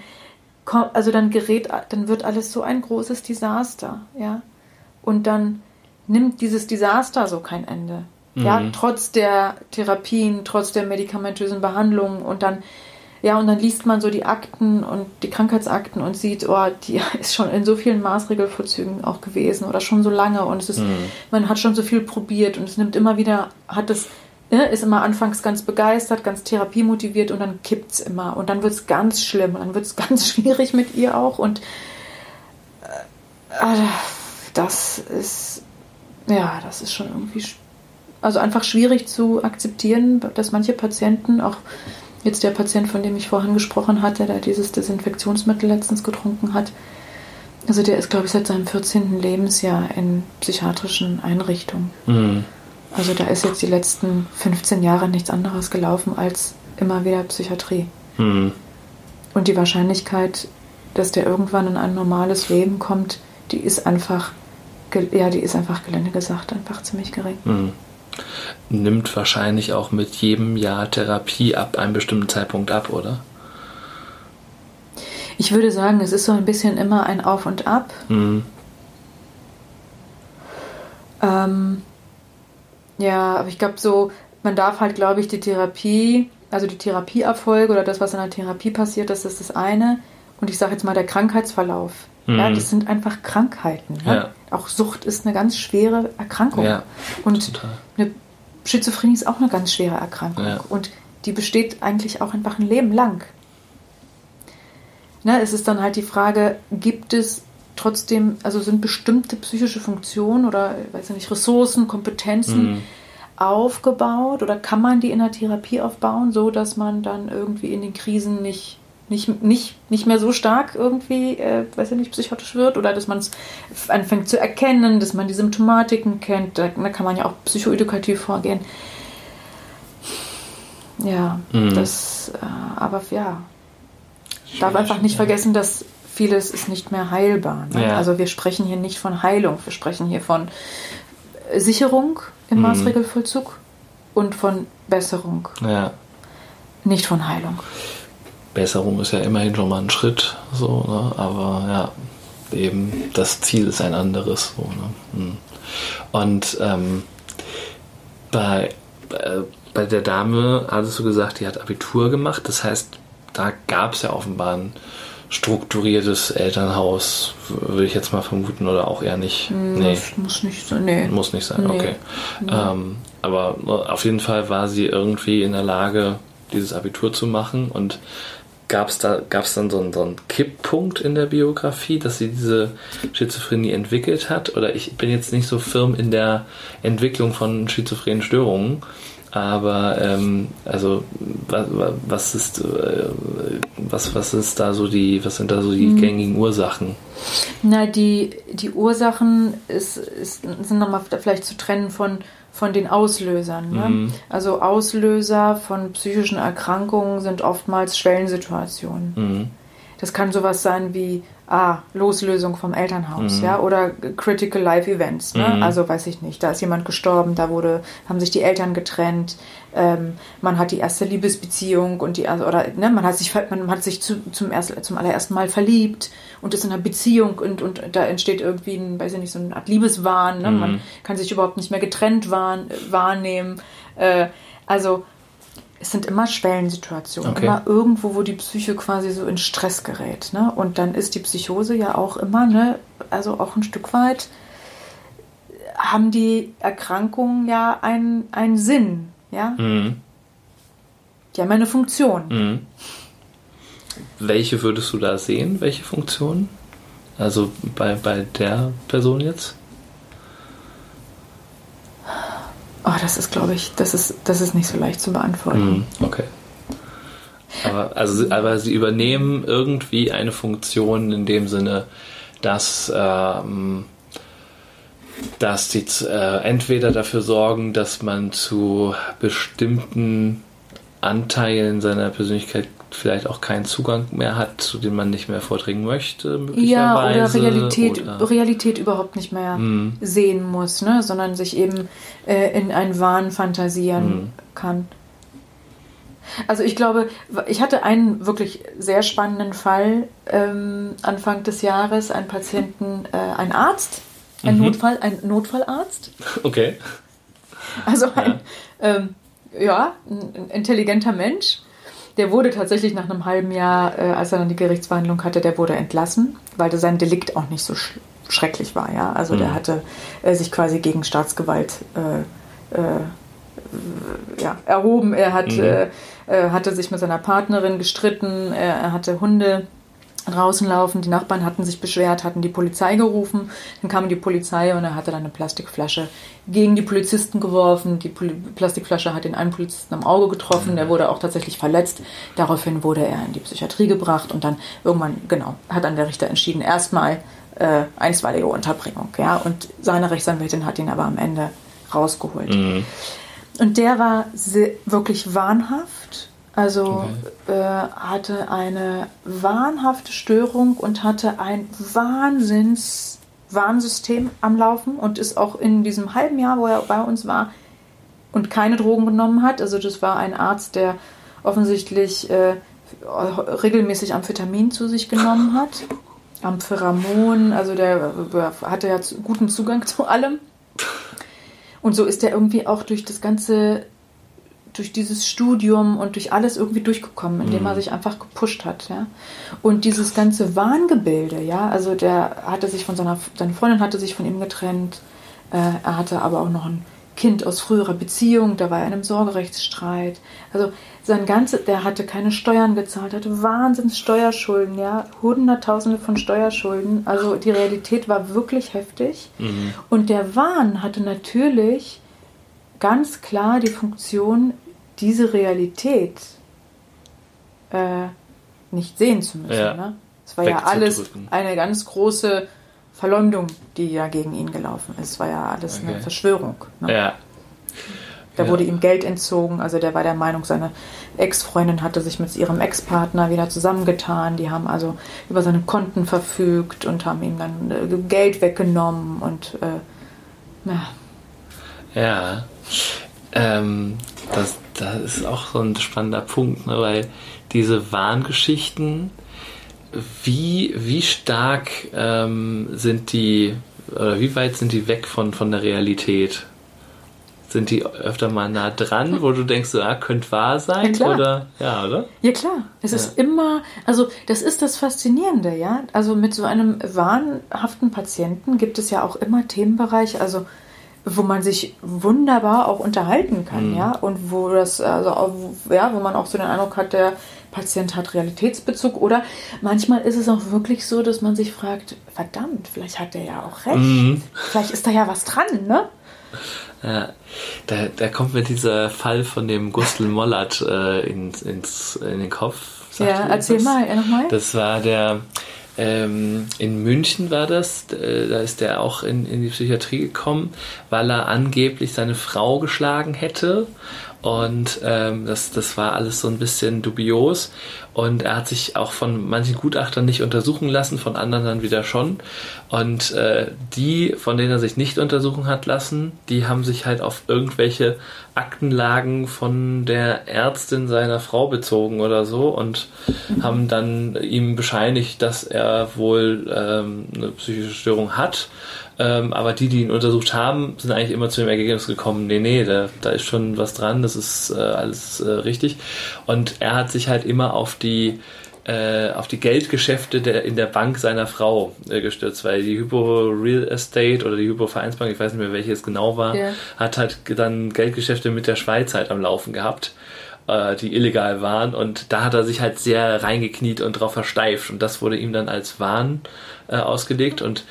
also dann gerät, dann wird alles so ein großes Desaster, ja. Und dann nimmt dieses Desaster so kein Ende. Ja, Mhm. trotz der Therapien, trotz der medikamentösen Behandlungen und dann, ja, und dann liest man so die Akten und die Krankheitsakten und sieht, oh, die (laughs) ist schon in so vielen Maßregelvollzügen auch gewesen oder schon so lange und es ist, man hat schon so viel probiert und es nimmt immer wieder, hat es, ne, ist immer anfangs ganz begeistert, ganz therapiemotiviert und dann kippt es immer und dann wird es ganz schlimm und dann wird es (laughs) ganz schwierig mit ihr auch und äh, das ist, ja, das ist schon irgendwie, also einfach schwierig zu akzeptieren, dass manche Patienten, auch jetzt der Patient, von dem ich vorhin gesprochen hatte, der dieses Desinfektionsmittel letztens getrunken hat, Also der ist, glaube ich, seit seinem 14. Lebensjahr in psychiatrischen Einrichtungen. Mhm. Also da ist jetzt die letzten 15 Jahre nichts anderes gelaufen als immer wieder Psychiatrie. Mhm. Und die Wahrscheinlichkeit, dass der irgendwann in ein normales Leben kommt, die ist einfach, ja, die ist einfach gelinde gesagt, einfach ziemlich gering. Mhm. Nimmt wahrscheinlich auch mit jedem Jahr Therapie ab einem bestimmten Zeitpunkt ab, oder? Ich würde sagen, es ist so ein bisschen immer ein Auf und Ab. Mhm. Ähm, ja, aber ich glaube so, man darf halt, glaube ich, die Therapie, also die Therapieerfolge oder das, was in der Therapie passiert, das ist das eine. Und ich sage jetzt mal der Krankheitsverlauf. Mhm. Ja, das sind einfach Krankheiten. Ne? Ja. Auch Sucht ist eine ganz schwere Erkrankung. Ja, und total. eine Schizophrenie ist auch eine ganz schwere Erkrankung. Ja. Und die besteht eigentlich auch einfach ein Leben lang. Ne, es ist dann halt die Frage, gibt es trotzdem, also sind bestimmte psychische Funktionen oder, weiß ich nicht, Ressourcen, Kompetenzen mhm. aufgebaut oder kann man die in der Therapie aufbauen, so dass man dann irgendwie in den Krisen nicht nicht, nicht, nicht mehr so stark irgendwie, äh, weiß ich nicht, psychotisch wird oder dass man es anfängt zu erkennen, dass man die Symptomatiken kennt. Da, da kann man ja auch psychoedukativ vorgehen. Ja, mhm. das, äh, aber ja, darf einfach nicht vergessen, dass vieles ist nicht mehr heilbar. Ne? Ja. Also wir sprechen hier nicht von Heilung, wir sprechen hier von Sicherung im mhm. Maßregelvollzug und von Besserung. Ja. Nicht von Heilung. Besserung ist ja immerhin schon mal ein Schritt, so, ne? aber ja, eben das Ziel ist ein anderes. So, ne? Hm. Und ähm, bei, äh, bei der Dame hattest du gesagt, die hat Abitur gemacht, das heißt, da gab es ja offenbar ein strukturiertes Elternhaus, würde ich jetzt mal vermuten, oder auch eher nicht. Hm, nee. Das muss nicht sein. Nee. Muss nicht sein, nee. okay. Nee. Ähm, aber auf jeden Fall war sie irgendwie in der Lage, dieses Abitur zu machen und gab es da gab's dann so einen, so einen Kipppunkt in der Biografie, dass sie diese Schizophrenie entwickelt hat? Oder ich bin jetzt nicht so firm in der Entwicklung von schizophrenen Störungen. Aber ähm, also was, was ist äh, was, was ist da so die, was sind da so die hm. gängigen Ursachen? Na, die, die Ursachen ist, ist, sind nochmal vielleicht zu trennen von, von den Auslösern. Ne? Mhm. Also Auslöser von psychischen Erkrankungen sind oftmals Schwellensituationen. Mhm. Das kann sowas sein wie ah, Loslösung vom Elternhaus, mhm. ja, oder Critical Life Events, ne? Mhm. Also weiß ich nicht, da ist jemand gestorben, da wurde, haben sich die Eltern getrennt, ähm, man hat die erste Liebesbeziehung und die oder ne, man hat sich man hat sich zu, zum ersten, zum allerersten Mal verliebt und ist in einer Beziehung und, und da entsteht irgendwie ein, weiß ich nicht, so eine Art Liebeswahn, ne? Mhm. Man kann sich überhaupt nicht mehr getrennt wahrn, wahrnehmen. Äh, also es sind immer Schwellensituationen, okay. immer irgendwo, wo die Psyche quasi so in Stress gerät. Ne? Und dann ist die Psychose ja auch immer, ne, also auch ein Stück weit, haben die Erkrankungen ja einen, einen Sinn. Ja? Mhm. Die haben eine Funktion. Mhm. Welche würdest du da sehen? Welche Funktion? Also bei, bei der Person jetzt? Oh, das ist, glaube ich, das ist, das ist nicht so leicht zu beantworten. Hm, okay. Aber, also, aber sie übernehmen irgendwie eine Funktion in dem Sinne, dass, ähm, dass sie äh, entweder dafür sorgen, dass man zu bestimmten Anteilen seiner Persönlichkeit vielleicht auch keinen Zugang mehr hat, zu dem man nicht mehr vordringen möchte, möglicherweise. Ja, oder Realität, oder Realität überhaupt nicht mehr mm. sehen muss, ne? sondern sich eben äh, in einen Wahn fantasieren mm. kann. Also ich glaube, ich hatte einen wirklich sehr spannenden Fall ähm, Anfang des Jahres, einen Patienten, äh, ein Arzt, ein mhm. Notfall, ein Notfallarzt. Okay. Also ein, ja, ähm, ja ein intelligenter Mensch, der wurde tatsächlich nach einem halben Jahr, äh, als er dann die Gerichtsverhandlung hatte, der wurde entlassen, weil sein Delikt auch nicht so sch schrecklich war. Ja? Also mhm. der hatte äh, sich quasi gegen Staatsgewalt äh, äh ja, erhoben. Er hat, mhm. Äh, hatte sich mit seiner Partnerin gestritten. er hatte Hunde draußen laufen. Die Nachbarn hatten sich beschwert, hatten die Polizei gerufen. Dann kam die Polizei und er hatte dann eine Plastikflasche gegen die Polizisten geworfen. Die Pol Plastikflasche hat den einen Polizisten am Auge getroffen. Der wurde auch tatsächlich verletzt. Daraufhin wurde er in die Psychiatrie gebracht und dann irgendwann, genau, hat dann der Richter entschieden, erstmal äh, einstweilige Unterbringung. Ja? Und seine Rechtsanwältin hat ihn aber am Ende rausgeholt. Mhm. Und der war wirklich wahnhaft. Also okay. äh, hatte eine wahnhafte Störung und hatte ein Wahnsinns Warnsystem am Laufen und ist auch in diesem halben Jahr, wo er bei uns war und keine Drogen genommen hat. Also das war ein Arzt, der offensichtlich äh, regelmäßig Amphetamin zu sich genommen hat. Ampheramon, also der hatte ja guten Zugang (laughs) zu allem. Und so ist er irgendwie auch durch das ganze, durch dieses Studium und durch alles irgendwie durchgekommen, indem er mhm. sich einfach gepusht hat, ja. Und dieses ganze Wahngebilde, ja, also der hatte sich von seiner, seine Freundin hatte sich von ihm getrennt, äh, er hatte aber auch noch ein Kind aus früherer Beziehung, da war er in einem Sorgerechtsstreit. Also sein ganze, der hatte keine Steuern gezahlt, hatte Wahnsinns Steuerschulden, ja, Hunderttausende von Steuerschulden. Also die Realität war wirklich heftig. Mhm. Und der Wahn hatte natürlich ganz klar die Funktion, diese Realität äh, nicht sehen zu müssen. Ja. Ne? Es war ja alles eine ganz große Verleumdung, die ja gegen ihn gelaufen ist. Es war ja alles okay. eine Verschwörung. Ne? Ja. Da ja. wurde ihm Geld entzogen. Also der war der Meinung, seine Ex-Freundin hatte sich mit ihrem Ex-Partner wieder zusammengetan. Die haben also über seine Konten verfügt und haben ihm dann äh, Geld weggenommen und äh, ja. Ja. Ähm, das, das ist auch so ein spannender Punkt, ne? weil diese Warngeschichten wie, wie stark ähm, sind die, oder wie weit sind die weg von, von der Realität? Sind die öfter mal nah dran, wo du denkst, so, ah, könnte wahr sein? Ja, klar. Oder, ja, oder? Ja, klar. Es ja. ist immer, also das ist das Faszinierende, ja. Also mit so einem wahnhaften Patienten gibt es ja auch immer Themenbereich, also wo man sich wunderbar auch unterhalten kann, mhm. ja, und wo das, also ja, wo man auch so den Eindruck hat, der Patient hat Realitätsbezug oder manchmal ist es auch wirklich so, dass man sich fragt, verdammt, vielleicht hat er ja auch recht, mhm. vielleicht ist da ja was dran, ne? Ja, da, da kommt mir dieser Fall von dem Gustl Mollert äh, ins, ins, in den Kopf. Ja, erzähl mal, ja, nochmal. Das war der, ähm, in München war das, äh, da ist er auch in, in die Psychiatrie gekommen, weil er angeblich seine Frau geschlagen hätte und ähm, das, das war alles so ein bisschen dubios. Und er hat sich auch von manchen Gutachtern nicht untersuchen lassen, von anderen dann wieder schon. Und äh, die, von denen er sich nicht untersuchen hat lassen, die haben sich halt auf irgendwelche Aktenlagen von der Ärztin seiner Frau bezogen oder so und mhm. haben dann ihm bescheinigt, dass er wohl ähm, eine psychische Störung hat ähm, aber die, die ihn untersucht haben, sind eigentlich immer zu dem Ergebnis gekommen, nee, nee, da, da ist schon was dran, das ist äh, alles äh, richtig. Und er hat sich halt immer auf die äh, auf die Geldgeschäfte der, in der Bank seiner Frau äh, gestürzt, weil die Hypo Real Estate oder die Hypo Vereinsbank, ich weiß nicht mehr welche es genau war, yeah. hat halt dann Geldgeschäfte mit der Schweiz halt am Laufen gehabt äh, die illegal waren und da hat er sich halt sehr reingekniet und drauf versteift und das wurde ihm dann als Wahn äh, ausgelegt und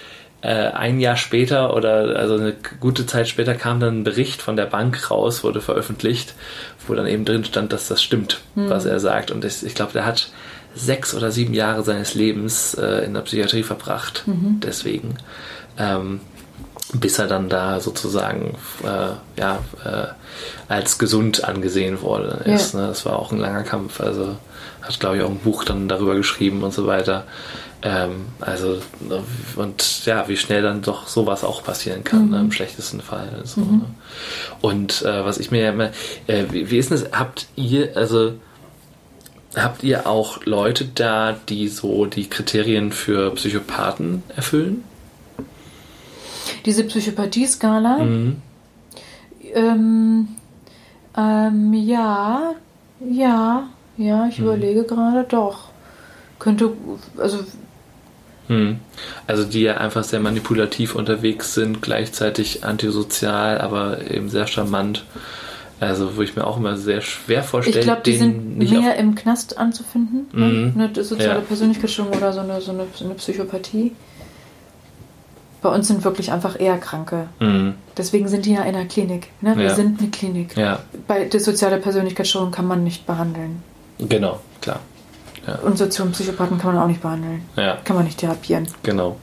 äh, ein Jahr später oder also eine gute Zeit später kam dann ein Bericht von der Bank raus, wurde veröffentlicht, wo dann eben drin stand, dass das stimmt, mhm. was er sagt. Und ich, ich glaube, der hat sechs oder sieben Jahre seines Lebens äh, in der Psychiatrie verbracht. Mhm. Deswegen. Ähm, bis er dann da sozusagen äh, ja, äh, als gesund angesehen worden ist. Ja. Ne? Das war auch ein langer Kampf. Also hat, glaube ich, auch ein Buch dann darüber geschrieben und so weiter. Ähm, also, und ja, wie schnell dann doch sowas auch passieren kann, mhm. ne, im schlechtesten Fall. So, mhm. ne? Und äh, was ich mir ja immer, äh, wie, wie ist denn das, habt ihr, also, habt ihr auch Leute da, die so die Kriterien für Psychopathen erfüllen? Diese Psychopathie-Skala? Mhm. Ähm, ähm, ja, ja, ja, ich mhm. überlege gerade doch. Könnte, also hm. Also die ja einfach sehr manipulativ unterwegs sind, gleichzeitig antisozial, aber eben sehr charmant. Also wo ich mir auch immer sehr schwer vorstelle. Ich glaube, die sind mehr im Knast anzufinden. Ne? Mhm. Eine soziale ja. Persönlichkeitsstörung oder so eine, so, eine, so eine Psychopathie. Bei uns sind wirklich einfach eher Kranke. Mhm. Deswegen sind die ja in der Klinik. Ne? Wir ja. sind eine Klinik. Ja. Bei der sozialen Persönlichkeitsstörung kann man nicht behandeln. Genau, klar. Ja. Und Soziopsychopathen kann man auch nicht behandeln. Ja. Kann man nicht therapieren. Genau.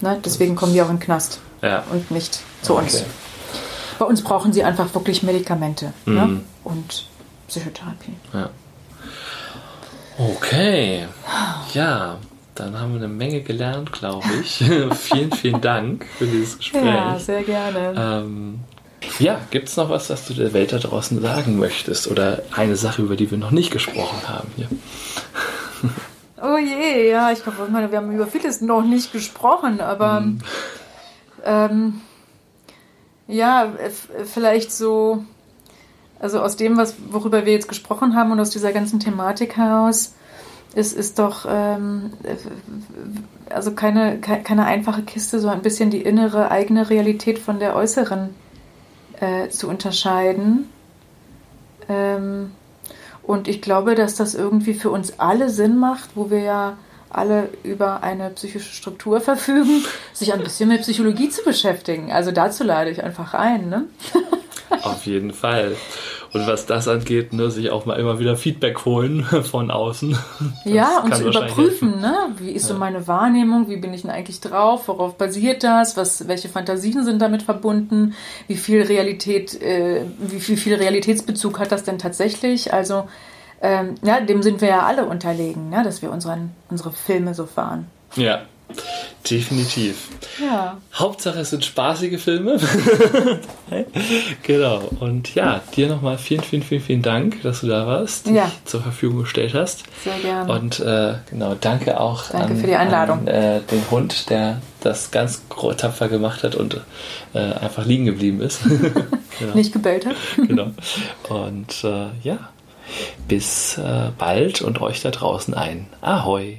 Ne? Deswegen kommen die auch in den Knast Ja. und nicht zu uns. Okay. Bei uns brauchen sie einfach wirklich Medikamente Mhm. ne? und Psychotherapie. Ja. Okay. Ja, dann haben wir eine Menge gelernt, glaube ich. (laughs) vielen, vielen Dank für dieses Gespräch. Ja, sehr gerne. Ähm, ja, gibt es noch was, was du der Welt da draußen sagen möchtest? Oder eine Sache, über die wir noch nicht gesprochen haben hier? (laughs) Oh je, ja, ich glaube, wir haben über vieles noch nicht gesprochen, aber Mhm. ähm, ja, vielleicht so, also aus dem, was, worüber wir jetzt gesprochen haben und aus dieser ganzen Thematik heraus, ist, ist doch ähm, äh, also keine, ke- keine einfache Kiste, so ein bisschen die innere eigene Realität von der äußeren äh, zu unterscheiden. Ähm, und ich glaube, dass das irgendwie für uns alle Sinn macht, wo wir ja alle über eine psychische Struktur verfügen, (laughs) sich ein bisschen mit Psychologie zu beschäftigen. Also dazu lade ich einfach ein. Ne? (laughs) Auf jeden Fall. Und was das angeht, ne, sich auch mal immer wieder Feedback holen (laughs) von außen. Das ja, und zu überprüfen, ne? wie ist so meine Wahrnehmung, wie bin ich denn eigentlich drauf, worauf basiert das, was, welche Fantasien sind damit verbunden, wie viel Realität, äh, wie viel, viel Realitätsbezug hat das denn tatsächlich? Also ähm, ja, dem sind wir ja alle unterlegen, ne? dass wir unseren, unsere Filme so fahren. Ja, definitiv. Ja. Hauptsache es sind spaßige Filme. (laughs) genau. Und ja, dir nochmal vielen, vielen, vielen, vielen Dank, dass du da warst, dich Ja. zur Verfügung gestellt hast. Sehr gerne. Und äh, genau, danke auch Danke an, für die Einladung. an äh, den Hund, der das ganz tapfer gemacht hat und äh, einfach liegen geblieben ist. (laughs) genau. Nicht gebellt hat. (laughs) genau. Und äh, ja, bis äh, bald und euch da draußen ein Ahoi.